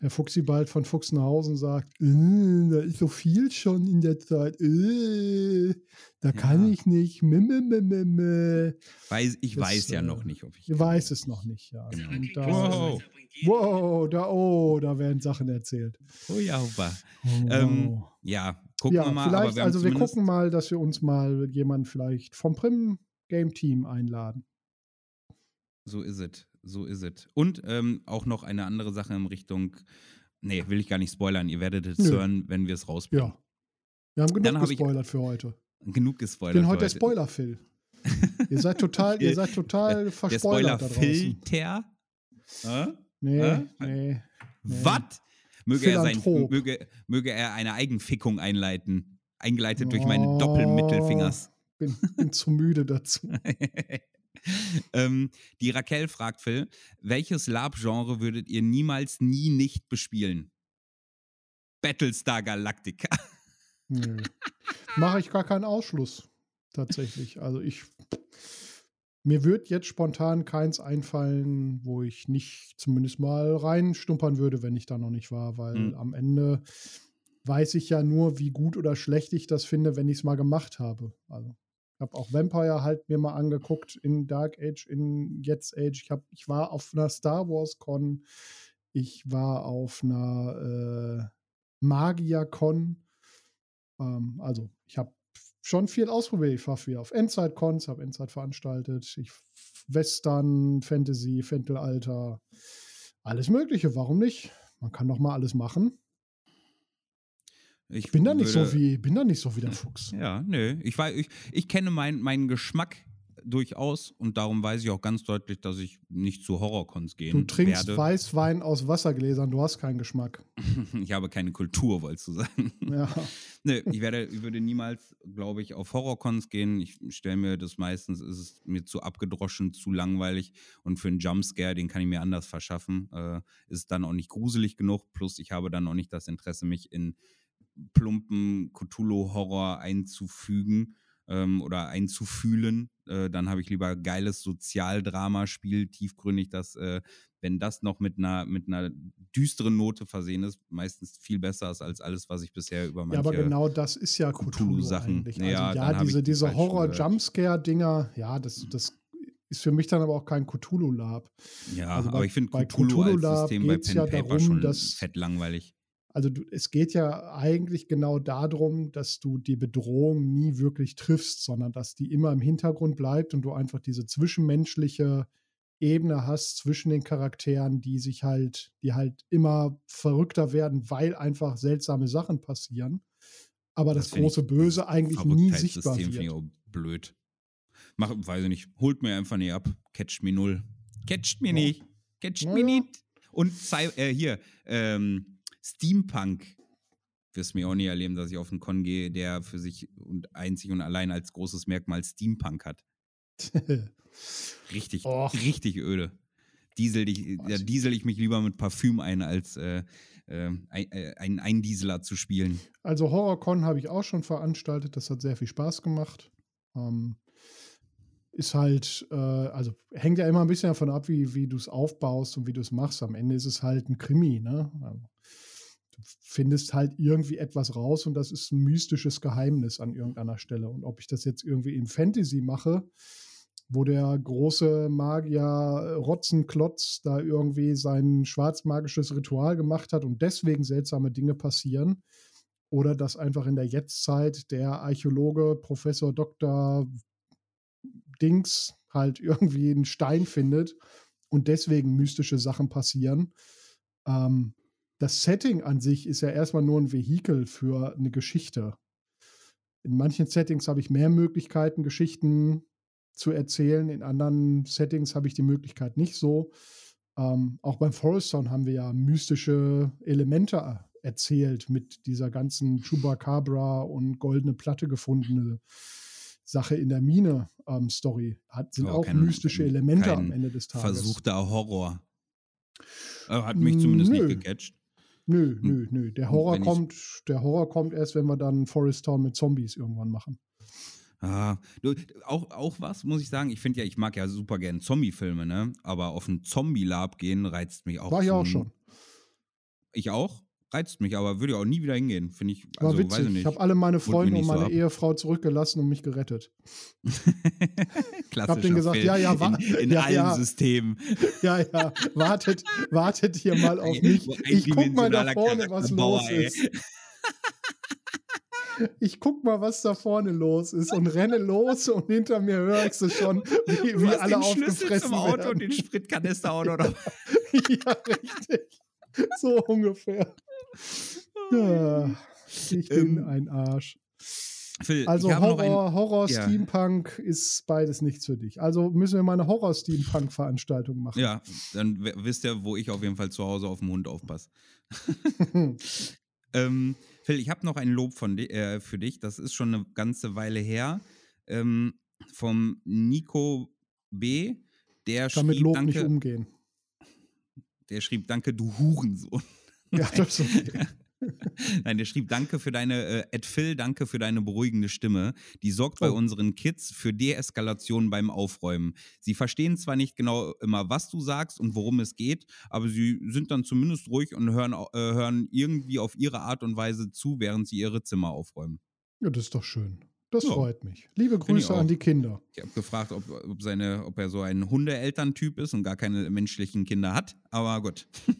Herr Fuchsibald von Fuchsenhausen sagt, äh, da ist so viel schon in der Zeit, äh, da kann Ja. ich nicht. Mimmimimim. Weiß, ich Das, weiß ja äh, noch nicht, ob ich. Ich weiß es noch nicht, ja. Genau. Und da, Wow. wow, da, oh, da werden Sachen erzählt. Oh ja, super. Oh, Ähm. Ja, gucken ja, wir mal. vielleicht, aber wir also wir gucken mal, dass wir uns mal jemanden vielleicht vom Prim Game Team einladen. So ist es. So ist es. Und ähm, auch noch eine andere Sache in Richtung. Nee, will ich gar nicht spoilern. Ihr werdet es Nö. hören, wenn wir es rausbringen. Ja. Wir haben Dann genug hab ich- gespoilert für heute. Genug Ich gespoilert. bin für heute der Spoiler-Phil. ihr seid total, ihr seid total Der verspoilert da draußen. Spoiler-Filter. Äh? Nee, Äh? nee. Nee. Was? Möge er, sein, möge, möge er eine Eigenfickung einleiten. Eingeleitet durch meine Oh. Doppelmittelfingers. Bin, bin zu müde dazu. ähm, die Raquel fragt Phil, welches Lab-Genre würdet ihr niemals, nie, nicht bespielen? Battlestar Galactica. Nö. Mache ich gar keinen Ausschluss. Tatsächlich. Also ich. Mir wird jetzt spontan keins einfallen, wo ich nicht zumindest mal reinstumpern würde, wenn ich da noch nicht war, weil Mhm. am Ende weiß ich ja nur, wie gut oder schlecht ich das finde, wenn ich es mal gemacht habe. Also habe auch Vampire halt mir mal angeguckt in Dark Age, in Jetzt Age. Ich, hab, ich war auf einer Star Wars Con, ich war auf einer äh, Magier Con. Ähm, also ich habe schon viel ausprobiert. Ich war viel auf Endzeit-Cons, habe Endzeit veranstaltet. Ich Western, Fantasy, Fentelalter, alles Mögliche. Warum nicht? Man kann doch mal alles machen. Ich bin da nicht würde- so wie, bin da nicht so wie der Fuchs. Ja, nö. Ich, weiß, ich, ich kenne mein, meinen Geschmack durchaus und darum weiß ich auch ganz deutlich, dass ich nicht zu Horrorcons gehen Du trinkst werde. Weißwein aus Wassergläsern, du hast keinen Geschmack. Ich habe keine Kultur, wolltest du sagen. Ja. Nö, ich, werde, ich würde niemals, glaube ich, auf Horrorcons gehen. Ich stelle mir das meistens, ist es mir zu abgedroschen, zu langweilig und für einen Jumpscare, den kann ich mir anders verschaffen, äh, ist dann auch nicht gruselig genug. Plus ich habe dann auch nicht das Interesse, mich in plumpen Cthulhu-Horror einzufügen ähm, oder einzufühlen. Äh, dann habe ich lieber geiles Sozialdrama-Spiel, tiefgründig, das, äh, wenn das noch mit einer, mit einer düsteren Note versehen ist, meistens viel besser ist als alles, was ich bisher über ja, manche aber genau das ist ja Cthulhu Cthulhu-Sachen. eigentlich. Ja, Also, ja, diese, diese. Horror-Jumpscare-Dinger, ja, das, das ist für mich dann aber auch kein Cthulhu-Lab. Ja, Also aber bei- ich finde Cthulhu, Cthulhu als System bei Pen ja Paper darum, schon dass- fett langweilig. Also du, es geht ja eigentlich genau darum, dass du die Bedrohung nie wirklich triffst, sondern dass die immer im Hintergrund bleibt und du einfach diese zwischenmenschliche Ebene hast zwischen den Charakteren, die sich halt, die halt immer verrückter werden, weil einfach seltsame Sachen passieren. Aber das, Das große Böse eigentlich nie sichtbar Verrücktheitssystem finde ich wird. auch blöd. Mach, weiß ich nicht, holt mir einfach nie ab. Catcht mir null. Catcht mir Ja. nicht. Catcht Na mir ja. nicht. Und äh, hier, ähm, Steampunk. Wirst mir auch nie erleben, dass ich auf einen Con gehe, der für sich und einzig und allein als großes Merkmal Steampunk hat. Richtig, Och. richtig öde. Diesel, dich, da diesel ich mich lieber mit Parfüm ein, als äh, äh, ein, äh, einen Eindieseler zu spielen. Also HorrorCon habe ich auch schon veranstaltet. Das hat sehr viel Spaß gemacht. Ähm, ist halt, äh, also hängt ja immer ein bisschen davon ab, wie, wie du es aufbaust und wie du es machst. Am Ende ist es halt ein Krimi, ne? Also, du findest halt irgendwie etwas raus und das ist ein mystisches Geheimnis an irgendeiner Stelle. Und ob ich das jetzt irgendwie in Fantasy mache, wo der große Magier äh, Rotzenklotz da irgendwie sein schwarzmagisches Ritual gemacht hat und deswegen seltsame Dinge passieren, oder dass einfach in der Jetztzeit der Archäologe Professor Dr. Dings halt irgendwie einen Stein findet und deswegen mystische Sachen passieren. Ähm, das Setting an sich ist ja erstmal nur ein Vehikel für eine Geschichte. In manchen Settings habe ich mehr Möglichkeiten, Geschichten zu erzählen. In anderen Settings habe ich die Möglichkeit nicht so. Ähm, auch beim Forest Town haben wir ja mystische Elemente äh, erzählt mit dieser ganzen Chupacabra und goldene Platte gefundene Sache in der Mine ähm, Story. Hat, sind Aber auch kein- mystische Elemente am Ende des Tages. Versuchter Horror. Äh, Hat mich zumindest Nö. nicht gecatcht. Nö, Hm. nö, nö. Der Horror kommt, der Horror kommt erst, wenn wir dann Forest Town mit Zombies irgendwann machen. Ah, du, auch, auch was, muss ich sagen. Ich finde ja, ich mag ja super gern Zombie-Filme, ne? Aber auf ein Zombie-Lab gehen reizt mich auch. War ich auch schon. Ich auch? Reizt mich, aber würde ich auch nie wieder hingehen. Finde ich, War also witzig. ich Ich, habe alle meine Freunde und so meine ab. Ehefrau zurückgelassen und mich gerettet. Klassischer hab denen gesagt, Film ja, ja, wa- in, in ja, allen ja. Systemen. Ja, ja, wartet, wartet hier mal auf mich. Ich guck mal da vorne, was los ist. Ich guck mal, was da vorne los ist und renne los und hinter mir höre ich sie schon, wie, Du wie hast alle den Schlüssel aufgefressen zum Auto und werden. den Spritkanister noch. ja, richtig. So ungefähr. Ja, ich bin Ähm, ein Arsch. Phil, Also ich noch ein, Horror, Horror Ja. Steampunk ist beides nichts für dich. Also müssen wir mal eine Horror-Steampunk-Veranstaltung machen. Ja, dann wisst ihr, wo ich auf jeden Fall zu Hause auf den Hund aufpasse. Ähm, Phil, ich habe noch ein Lob von äh, für dich. Das ist schon eine ganze Weile her. Ähm, vom Nico B. Der Kann mit schrieb, Lob danke, nicht umgehen. der schrieb, danke, du Hurensohn. Ja, das ist okay. Nein, der schrieb, danke für deine, äh, Ed Phil, danke für deine beruhigende Stimme. Die sorgt bei Oh. unseren Kids für Deeskalation beim Aufräumen. Sie verstehen zwar nicht genau immer, was du sagst und worum es geht, aber sie sind dann zumindest ruhig und hören, äh, hören irgendwie auf ihre Art und Weise zu, während sie ihre Zimmer aufräumen. Ja, das ist doch schön. Das Ja. freut mich. Liebe Grüße an die Kinder. Ich habe gefragt, ob, ob, seine, ob er so ein Hundeelterntyp ist und gar keine menschlichen Kinder hat, aber gut.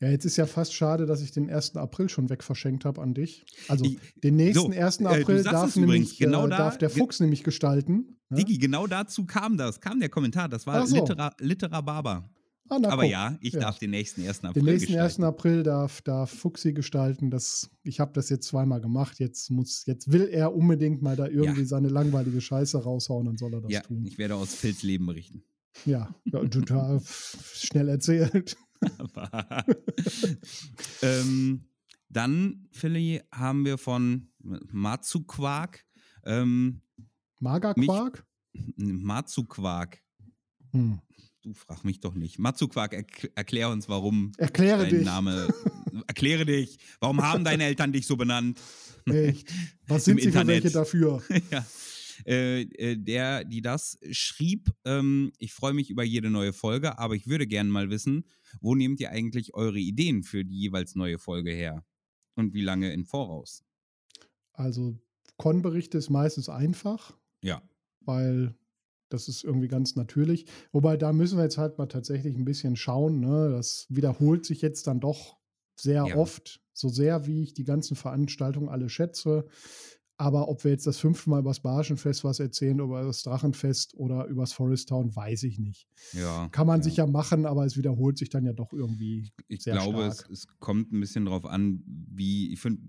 Ja, jetzt ist ja fast schade, dass ich den 1. April schon weg verschenkt habe an dich. Also Ich- den nächsten so, 1. äh, April sagst darf übrigens, nämlich genau äh, da- darf der Fuchs nämlich gestalten. ne? Digi, genau dazu kam das, kam der Kommentar. Das war Ach so. Litera, Litera Barber. Ah, na, Aber guck. ja, ich Ja. darf den nächsten 1. April Den nächsten 1. gestalten. April darf, darf Fuchsi gestalten. Das, ich habe das jetzt zweimal gemacht. Jetzt, muss, jetzt will er unbedingt mal da irgendwie Ja. seine langweilige Scheiße raushauen, dann soll er das Ja, tun. ich werde aus Phils Leben berichten. Ja, total schnell erzählt. ähm, dann, Philly, haben wir von Matsuquark. Ähm, Magerquark? Matsuquark. Hm. Du frag mich doch nicht. Matsuquark, erk erklär uns, warum Erkläre dein dich. Name. erkläre dich. Warum haben deine Eltern dich so benannt? Echt. Was sind sie für Internet. welche dafür? ja. Äh, äh, der, die das schrieb, ähm, ich freue mich über jede neue Folge, aber ich würde gerne mal wissen, wo nehmt ihr eigentlich eure Ideen für die jeweils neue Folge her? Und wie lange im Voraus? Also, Con-Berichte ist meistens einfach, Ja. weil das ist irgendwie ganz natürlich. Wobei, da müssen wir jetzt halt mal tatsächlich ein bisschen schauen. Ne? Das wiederholt sich jetzt dann doch sehr Ja. oft, so sehr wie ich die ganzen Veranstaltungen alle schätze. Aber ob wir jetzt das fünfte Mal über das Barschenfest was erzählen, über das Drachenfest oder über das Forest Town, weiß ich nicht. Ja. Kann man ja. sich ja machen, aber es wiederholt sich dann ja doch irgendwie. Ich sehr glaube, es, es kommt ein bisschen drauf an, wie, ich finde,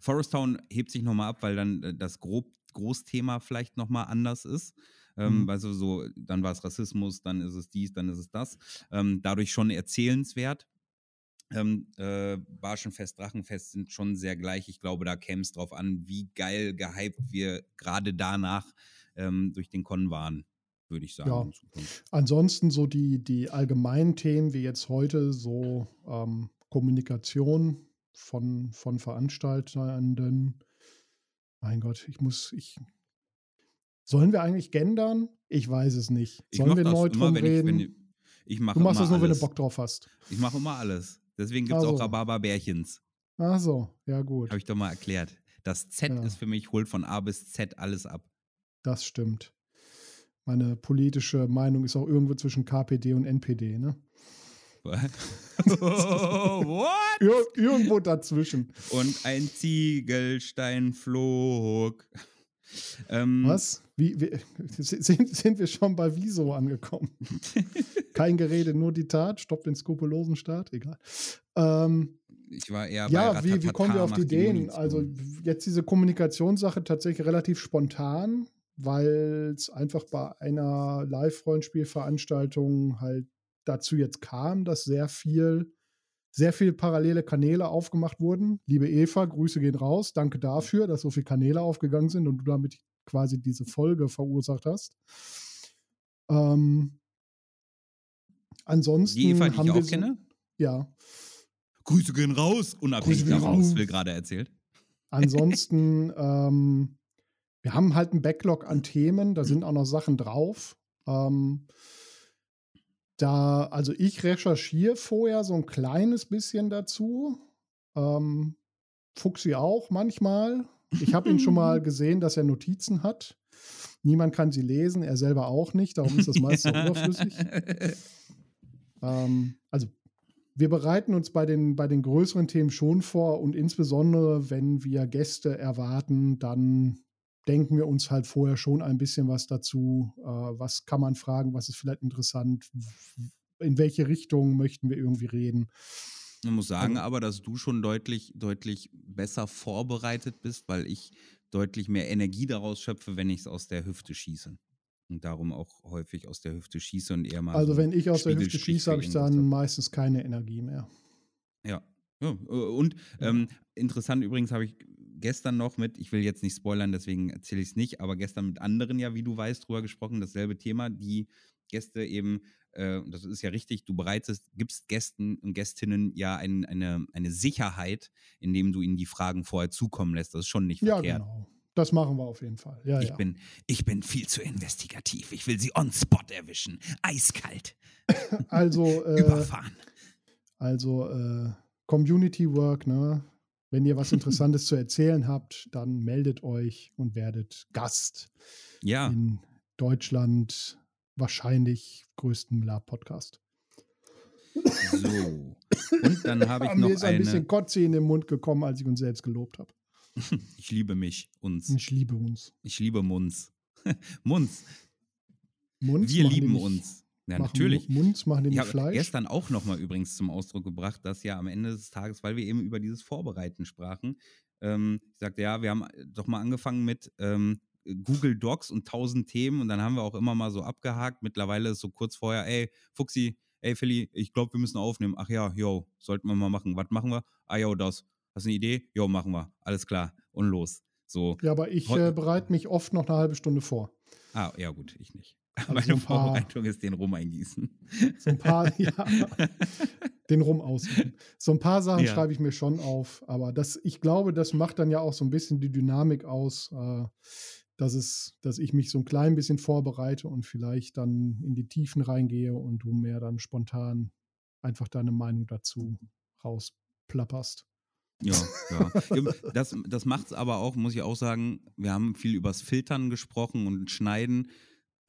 Forest Town hebt sich nochmal ab, weil dann äh, das Grob, Großthema vielleicht nochmal anders ist. Ähm, Mhm. Also so, dann war es Rassismus, dann ist es dies, dann ist es das. Ähm, dadurch schon erzählenswert. Ähm, äh, Barschenfest, Drachenfest sind schon sehr gleich. Ich glaube, da käme es drauf an, wie geil gehypt wir gerade danach ähm, durch den Con waren, würde ich sagen. Ja. Ansonsten so die, die allgemeinen Themen wie jetzt heute, so ähm, Kommunikation von, von Veranstaltenden. Mein Gott, ich muss, ich. Sollen wir eigentlich gendern? Ich weiß es nicht. Ich Sollen wir neu drum ich, reden? wenn ich, ich mache du machst das nur, wenn du Bock drauf hast. Ich mache immer alles. Deswegen gibt es Ach auch. Rhabarberbärchens. Ach so, ja gut, Habe ich doch mal erklärt. Das Z Ja. ist für mich, holt von A bis Z alles ab. das stimmt. Meine politische Meinung ist auch irgendwo zwischen KPD und NPD, ne? What? Ir irgendwo dazwischen. Und ein Ziegelstein flog. Ähm, Was? Wie, wie, sind, sind wir schon bei Wieso angekommen? Kein Gerede, nur die Tat. Stopp den skrupellosen Staat. Egal. Ähm, Ich war eher ja, bei wie, wie Ratatata kommen wir auf die Ideen? Also jetzt diese Kommunikationssache tatsächlich relativ spontan, weil es einfach bei einer Live-Rollenspielveranstaltung halt dazu jetzt kam, dass sehr viel, sehr viele parallele Kanäle aufgemacht wurden. Liebe Eva, Grüße gehen raus. Danke dafür, dass so viele Kanäle aufgegangen sind und du damit quasi diese Folge verursacht hast. Ähm, ansonsten die Eva, die haben ich wir auch so, kenne. Ja. Grüße gehen raus, unabhängig davon, was raus. Phil gerade erzählt. Ansonsten ähm, wir haben halt einen Backlog an Themen, da sind auch noch Sachen drauf. Ähm, da, also ich recherchiere vorher so ein kleines bisschen dazu. Ähm, Fuchsi auch manchmal. Ich habe ihn schon mal gesehen, dass er Notizen hat. Niemand kann sie lesen, er selber auch nicht, darum ist das meistens ja. überflüssig. Ähm, also wir bereiten uns bei den, bei den größeren Themen schon vor und insbesondere, wenn wir Gäste erwarten, dann denken wir uns halt vorher schon ein bisschen was dazu. Äh, was kann man fragen, was ist vielleicht interessant, in welche Richtung möchten wir irgendwie reden. Ich muss sagen aber, dass du schon deutlich, deutlich besser vorbereitet bist, weil ich deutlich mehr Energie daraus schöpfe, wenn ich es aus der Hüfte schieße. Und darum auch häufig aus der Hüfte schieße und eher mal. Also, so wenn ich aus der Hüfte schieße, habe ich dann hab. meistens keine Energie mehr. Ja. ja. Und ähm, interessant übrigens habe ich gestern noch mit, ich will jetzt nicht spoilern, deswegen erzähle ich es nicht, aber gestern mit anderen ja, wie du weißt, drüber gesprochen, dasselbe Thema, die Gäste eben, äh, das ist ja richtig, du bereitest, gibst Gästen und Gästinnen ja ein, eine, eine Sicherheit, indem du ihnen die Fragen vorher zukommen lässt. Das ist schon nicht verkehrt. Ja, genau. Das machen wir auf jeden Fall. Ja, ich, ja. Bin, ich bin viel zu investigativ. Ich will sie on spot erwischen. Eiskalt. also. Äh, Überfahren. Also, äh, Community Work, ne? Wenn ihr was Interessantes zu erzählen habt, dann meldet euch und werdet Gast ja. in Deutschland wahrscheinlich größten Lab-Podcast. So. Und dann habe ich noch Mir ist ein bisschen Kotze in den Mund gekommen, als ich uns selbst gelobt habe. Ich liebe mich, uns. Ich liebe uns. Ich liebe Munz. Munz. Munz Wir lieben uns. Ja, natürlich. Munz machen den ich habe Fleisch. gestern auch nochmal übrigens zum Ausdruck gebracht, dass ja am Ende des Tages, weil wir eben über dieses Vorbereiten sprachen, ähm, ich sagte, ja, wir haben doch mal angefangen mit ähm, Google Docs und tausend Themen und dann haben wir auch immer mal so abgehakt. Mittlerweile ist so kurz vorher, ey, Fuxi, ey, Philly, ich glaube, wir müssen aufnehmen. Ach ja, yo, sollten wir mal machen. Was machen wir? Ah, yo, das. Hast du eine Idee? Jo, machen wir. Alles klar. Und los. So. Ja, aber ich äh, bereite mich oft noch eine halbe Stunde vor. Ah, ja, gut, ich nicht. Also Meine so Vorbereitung ist den Rum eingießen. So ein paar, ja. Den Rum aussuchen. So ein paar Sachen ja. schreibe ich mir schon auf, aber das, ich glaube, das macht dann ja auch so ein bisschen die Dynamik aus, äh, dass, es, dass ich mich so ein klein bisschen vorbereite und vielleicht dann in die Tiefen reingehe und du mehr dann spontan einfach deine Meinung dazu rausplapperst. Ja, ja. Das, das macht es aber auch, muss ich auch sagen, wir haben viel übers Filtern gesprochen und Schneiden.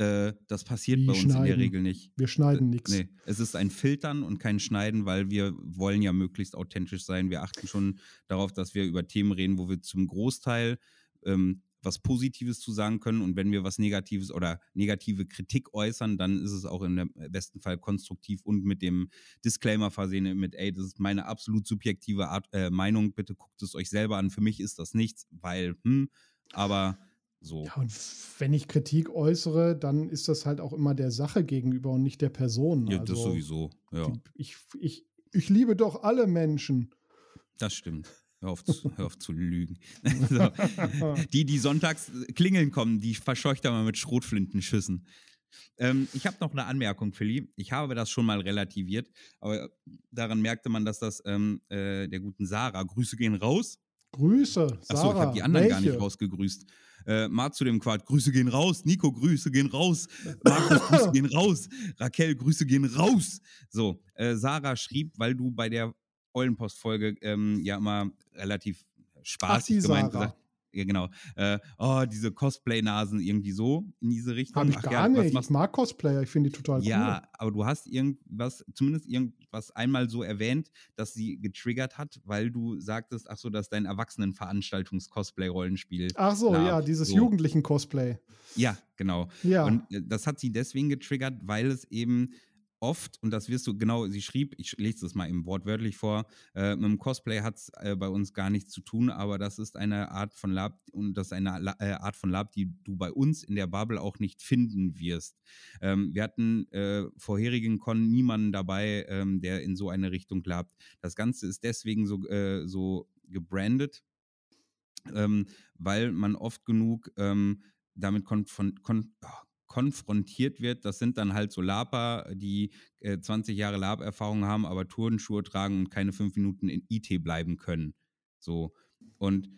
Äh, das passiert Wie bei uns schneiden? in der Regel nicht. Wir schneiden nichts. Nee, es ist ein Filtern und kein Schneiden, weil wir wollen ja möglichst authentisch sein. Wir achten schon darauf, dass wir über Themen reden, wo wir zum Großteil ähm, was Positives zu sagen können und wenn wir was Negatives oder negative Kritik äußern, dann ist es auch im besten Fall konstruktiv und mit dem Disclaimer versehen mit, ey, das ist meine absolut subjektive Art, äh, Meinung, bitte guckt es euch selber an. Für mich ist das nichts, weil, hm, aber so. Ja, und wenn ich Kritik äußere, dann ist das halt auch immer der Sache gegenüber und nicht der Person. Ja, also, das sowieso, ja. Ich, ich, ich liebe doch alle Menschen. Das stimmt. Hör auf, zu, hör auf zu lügen. so. Die, die sonntags klingeln kommen, die verscheucht er mal mit Schrotflintenschüssen. Ähm, ich habe noch eine Anmerkung, Philly. Ich habe das schon mal relativiert, aber daran merkte man, dass das ähm, äh, der guten Sarah, Grüße gehen raus. Grüße, Sarah. Achso, ich habe die anderen welche? gar nicht rausgegrüßt. Äh, Mart zu dem Quad, Grüße gehen raus. Nico, Grüße gehen raus. Markus, Grüße gehen raus. Raquel, Grüße gehen raus. So, äh, Sarah schrieb, weil du bei der Eulenpost-Folge ähm, ja immer relativ spaßig Ach, gemeint gesagt. Ja, genau. Äh, oh, diese Cosplay-Nasen irgendwie so in diese Richtung. Habe ich Ach, gar ja, nicht. Ich mag Cosplayer, ich finde die total ja, cool. Ja, aber du hast irgendwas, zumindest irgendwas einmal so erwähnt, dass sie getriggert hat, weil du sagtest, ach so, dass dein Erwachsenenveranstaltungs-Cosplay-Rollenspiel. Ach so, ja, dieses so. jugendlichen Cosplay. Ja, genau. Ja. Und äh, das hat sie deswegen getriggert, weil es eben oft, und das wirst du genau, sie schrieb, ich lese das mal im wortwörtlich vor, äh, mit dem Cosplay hat es äh, bei uns gar nichts zu tun, aber das ist eine Art von Lab und das ist eine äh, Art von Lab, die du bei uns in der Bubble auch nicht finden wirst. Ähm, wir hatten äh, vorherigen Con niemanden dabei, ähm, der in so eine Richtung labt. Das Ganze ist deswegen so, äh, so gebrandet, ähm, weil man oft genug ähm, damit kon von, kon oh, konfrontiert wird. Das sind dann halt so Laper, die äh, 20 Jahre Lab-Erfahrung haben, aber Turnschuhe tragen und keine fünf Minuten in IT bleiben können. So. Und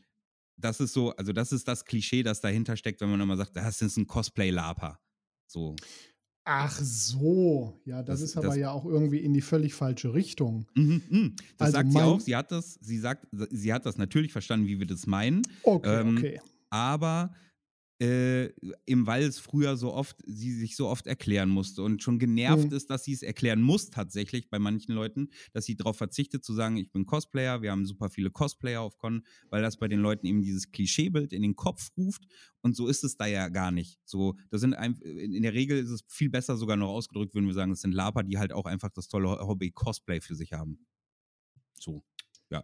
das ist so, also das ist das Klischee, das dahinter steckt, wenn man immer sagt, das ist ein Cosplay-Laper. So. Ach so, ja, das, Das- ist aber das- ja auch irgendwie in die völlig falsche Richtung. Mhm, mhm. Das Also sagt sie auch. Sie hat das, sie sagt, sie hat das natürlich verstanden, wie wir das meinen. Okay, Ähm, okay. aber äh, weil es früher so oft, sie sich so oft erklären musste und schon genervt Mhm. ist, dass sie es erklären muss tatsächlich bei manchen Leuten, dass sie darauf verzichtet zu sagen, ich bin Cosplayer, wir haben super viele Cosplayer auf Con, weil das bei den Leuten eben dieses Klischeebild in den Kopf ruft und so ist es da ja gar nicht. So, das sind ein, in der Regel ist es viel besser sogar noch ausgedrückt, würden wir sagen, es sind Laper, die halt auch einfach das tolle Hobby Cosplay für sich haben. So, ja.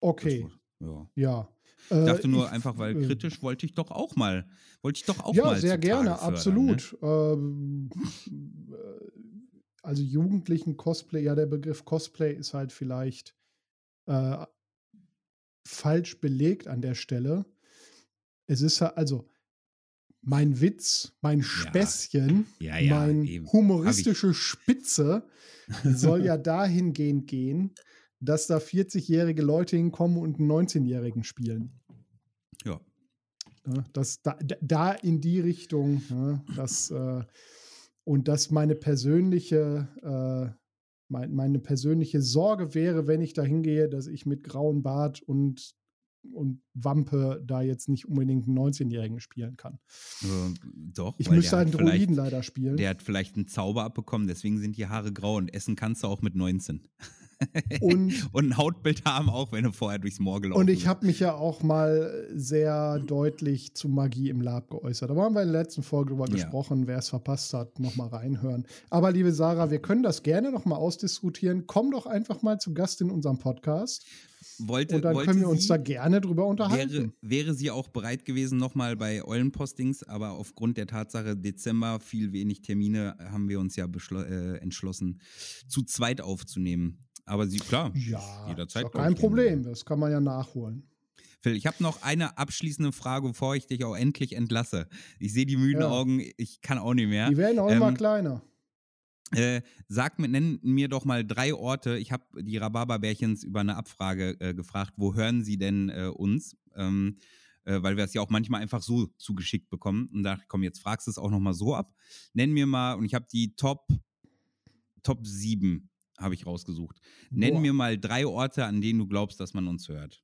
Okay, ja. ja. Ich Äh, dachte nur ich- einfach, weil äh, kritisch wollte ich doch auch mal, wollte ich doch auch ja, mal sehr zutage gerne, fördern, absolut. Ähm, äh, also Jugendlichen Cosplay, ja, der Begriff Cosplay ist halt vielleicht äh, falsch belegt an der Stelle. Es ist ja, also mein Witz, mein Späßchen, Ja, ja, mein eben. humoristische Spitze soll ja dahingehend gehen, dass da 40-jährige Leute hinkommen und einen 19-Jährigen spielen. Ja. Das, da, da- in die Richtung, das, äh, und dass meine persönliche, äh, mein, meine persönliche Sorge wäre, wenn ich da hingehe, dass ich mit grauen Bart und, und Wampe da jetzt nicht unbedingt einen 19-Jährigen spielen kann. Äh, doch. Ich müsste der einen Druiden leider spielen. Der hat vielleicht einen Zauber abbekommen, deswegen sind die Haare grau und essen kannst du auch mit 19. Und und ein Hautbild haben auch, wenn du vorher durchs Moor gelaufen Und ich bist. habe mich ja auch mal sehr deutlich zu Magie im Lab geäußert. Da haben wir in der letzten Folge drüber Ja. gesprochen. Wer es verpasst hat, nochmal reinhören. Aber liebe Sarah, wir können das gerne nochmal ausdiskutieren. Komm doch einfach mal zu Gast in unserem Podcast. wollte, Und dann können wir uns sie, da gerne drüber wäre, unterhalten. wäre sie auch bereit gewesen, nochmal bei Eulenpostings, aber aufgrund der Tatsache Dezember viel wenig Termine, haben wir uns ja äh, entschlossen, zu zweit aufzunehmen. Aber sie, klar, Ja, jederzeit, ist doch glaub kein. Problem. Das kann man ja nachholen. Phil, ich habe noch eine abschließende Frage, bevor ich dich auch endlich entlasse. Ich sehe die müden Ja. Augen, ich kann auch nicht mehr. Die werden auch immer Ähm, kleiner. Äh, sag mir, nenn mir doch mal drei Orte. Ich habe die Rhabarberbärchens über eine Abfrage äh, gefragt, wo hören sie denn äh, uns? Ähm, äh, weil wir es ja auch manchmal einfach so zugeschickt bekommen. Und da komm, jetzt fragst du es auch nochmal so ab. Nenn mir mal, und ich habe die Top, Top 7 habe ich rausgesucht. Nenn Boah. mir mal drei Orte, an denen du glaubst, dass man uns hört.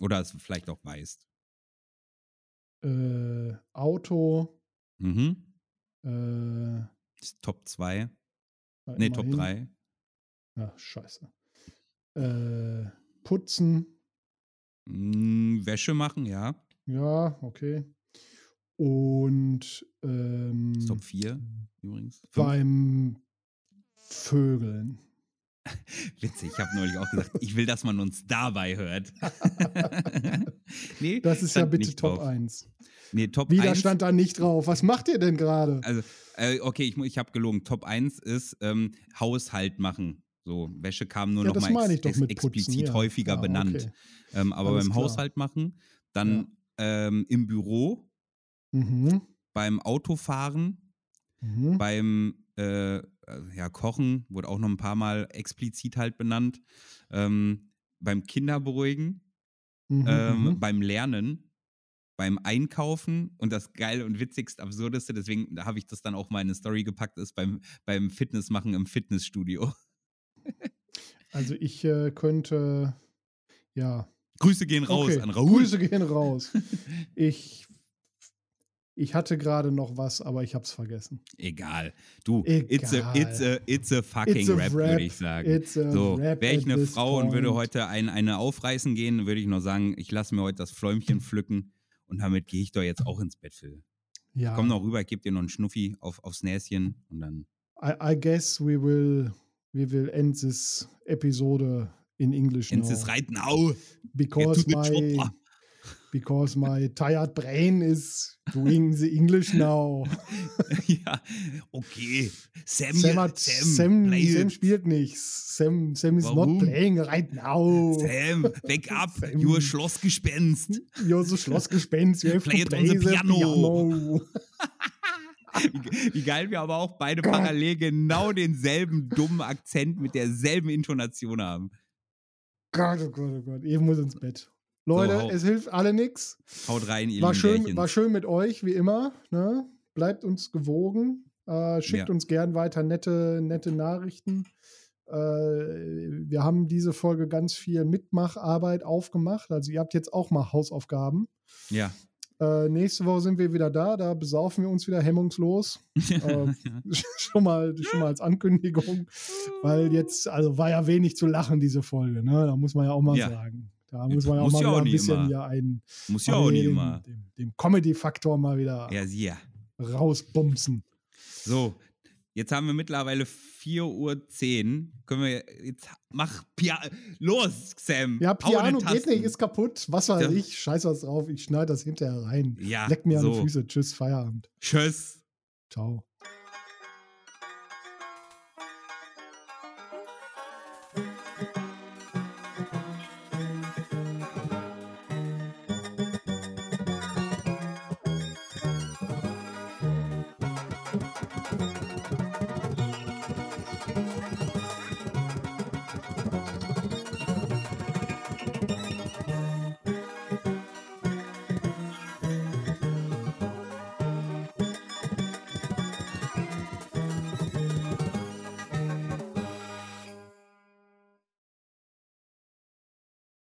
Oder es vielleicht auch weißt. Äh, Auto. Mhm. Äh, Top 2. na, Nee, Top immerhin. 3. Ja, scheiße. Äh, putzen. Hm, Wäsche machen, ja. Ja, okay. Und ähm, Top 4 übrigens. Fünf. beim Vögeln. Witzig, ich habe neulich auch gesagt, ich will, dass man uns dabei hört. nee, Das ist ja bitte Top drauf. 1. Nee, Top Wieder 1. stand da nicht drauf. Was macht ihr denn gerade? Also, äh, okay, ich, ich habe gelogen. Top 1 ist ähm, Haushalt machen. So, Wäsche kam nur Ja, noch mal ex ex mit Putzen, explizit ja. häufiger Ja, benannt. okay. Ähm, aber Alles beim klar. Haushalt machen, dann ähm, im Büro, Mhm. beim Autofahren, Mhm. beim äh, äh, ja, Kochen, wurde auch noch ein paar Mal explizit halt benannt, ähm, beim Kinderberuhigen, Mhm. ähm, mhm. beim Lernen, beim Einkaufen und das geile und witzigst absurdeste, deswegen habe ich das dann auch mal in eine Story gepackt, ist beim, beim Fitnessmachen im Fitnessstudio. Also ich äh, könnte, ja. Grüße gehen raus okay. an Raoul. Grüße gehen raus. ich, ich hatte gerade noch was, aber ich habe es vergessen. Egal. Du, It's, a, Egal. it's, a, it's a fucking It's a rap, rap. würde ich sagen. It's a So, wäre ich eine this Frau und würde point. heute ein, eine aufreißen gehen, würde ich nur sagen, ich lasse mir heute das Fläumchen pflücken und damit gehe ich doch jetzt auch ins Bett, Phil. Ja. Komm noch rüber, gebe dir noch einen Schnuffi auf, aufs Näschen und dann. I, I guess we will we will end this episode in English Ins now. ist Reiten, au! because my chopper. Because my tired brain is doing the English now. ja, okay. Sam, Sam, hat, Sam, Sam, Sam spielt nichts. Sam, Sam is Warum? not playing right now. Sam, wake up, Sam. you a Schlossgespenst. You're the Schlossgespenst. You have Play to it play on the piano. piano. Wie, wie geil wir aber auch beide parallel genau denselben dummen Akzent mit derselben Intonation haben. Gott, oh Gott, oh Gott. Ich muss ins Bett. Leute, hau- es hilft alle nichts. Haut rein, ihr War schön, war schön mit euch, wie immer. Ne? Bleibt uns gewogen. Äh, schickt Ja. uns gern weiter nette, nette Nachrichten. Äh, wir haben diese Folge ganz viel Mitmacharbeit aufgemacht. Also ihr habt jetzt auch mal Hausaufgaben. Ja. Äh, nächste Woche sind wir wieder da. Da besaufen wir uns wieder hemmungslos. Äh, schon, mal, schon mal als Ankündigung. Weil jetzt, also war ja wenig zu lachen, diese Folge. Ne? Da muss man ja auch mal Ja. sagen. Da muss man ja auch Muss mal auch ein nicht bisschen immer. ja einen, Muss ja auch nicht dem, immer. dem, dem Comedy-Faktor mal wieder Ja, sieh. rausbumsen. So, jetzt haben wir mittlerweile 4.10 Uhr. Können wir jetzt mach Pia los, Sam. Ja, Piano geht nicht, ist kaputt. Was weiß Ja. ich, scheiß was drauf. Ich schneide das hinterher rein. Ja, Leck mir an die so. Füße. Tschüss, Feierabend. Tschüss. Ciao.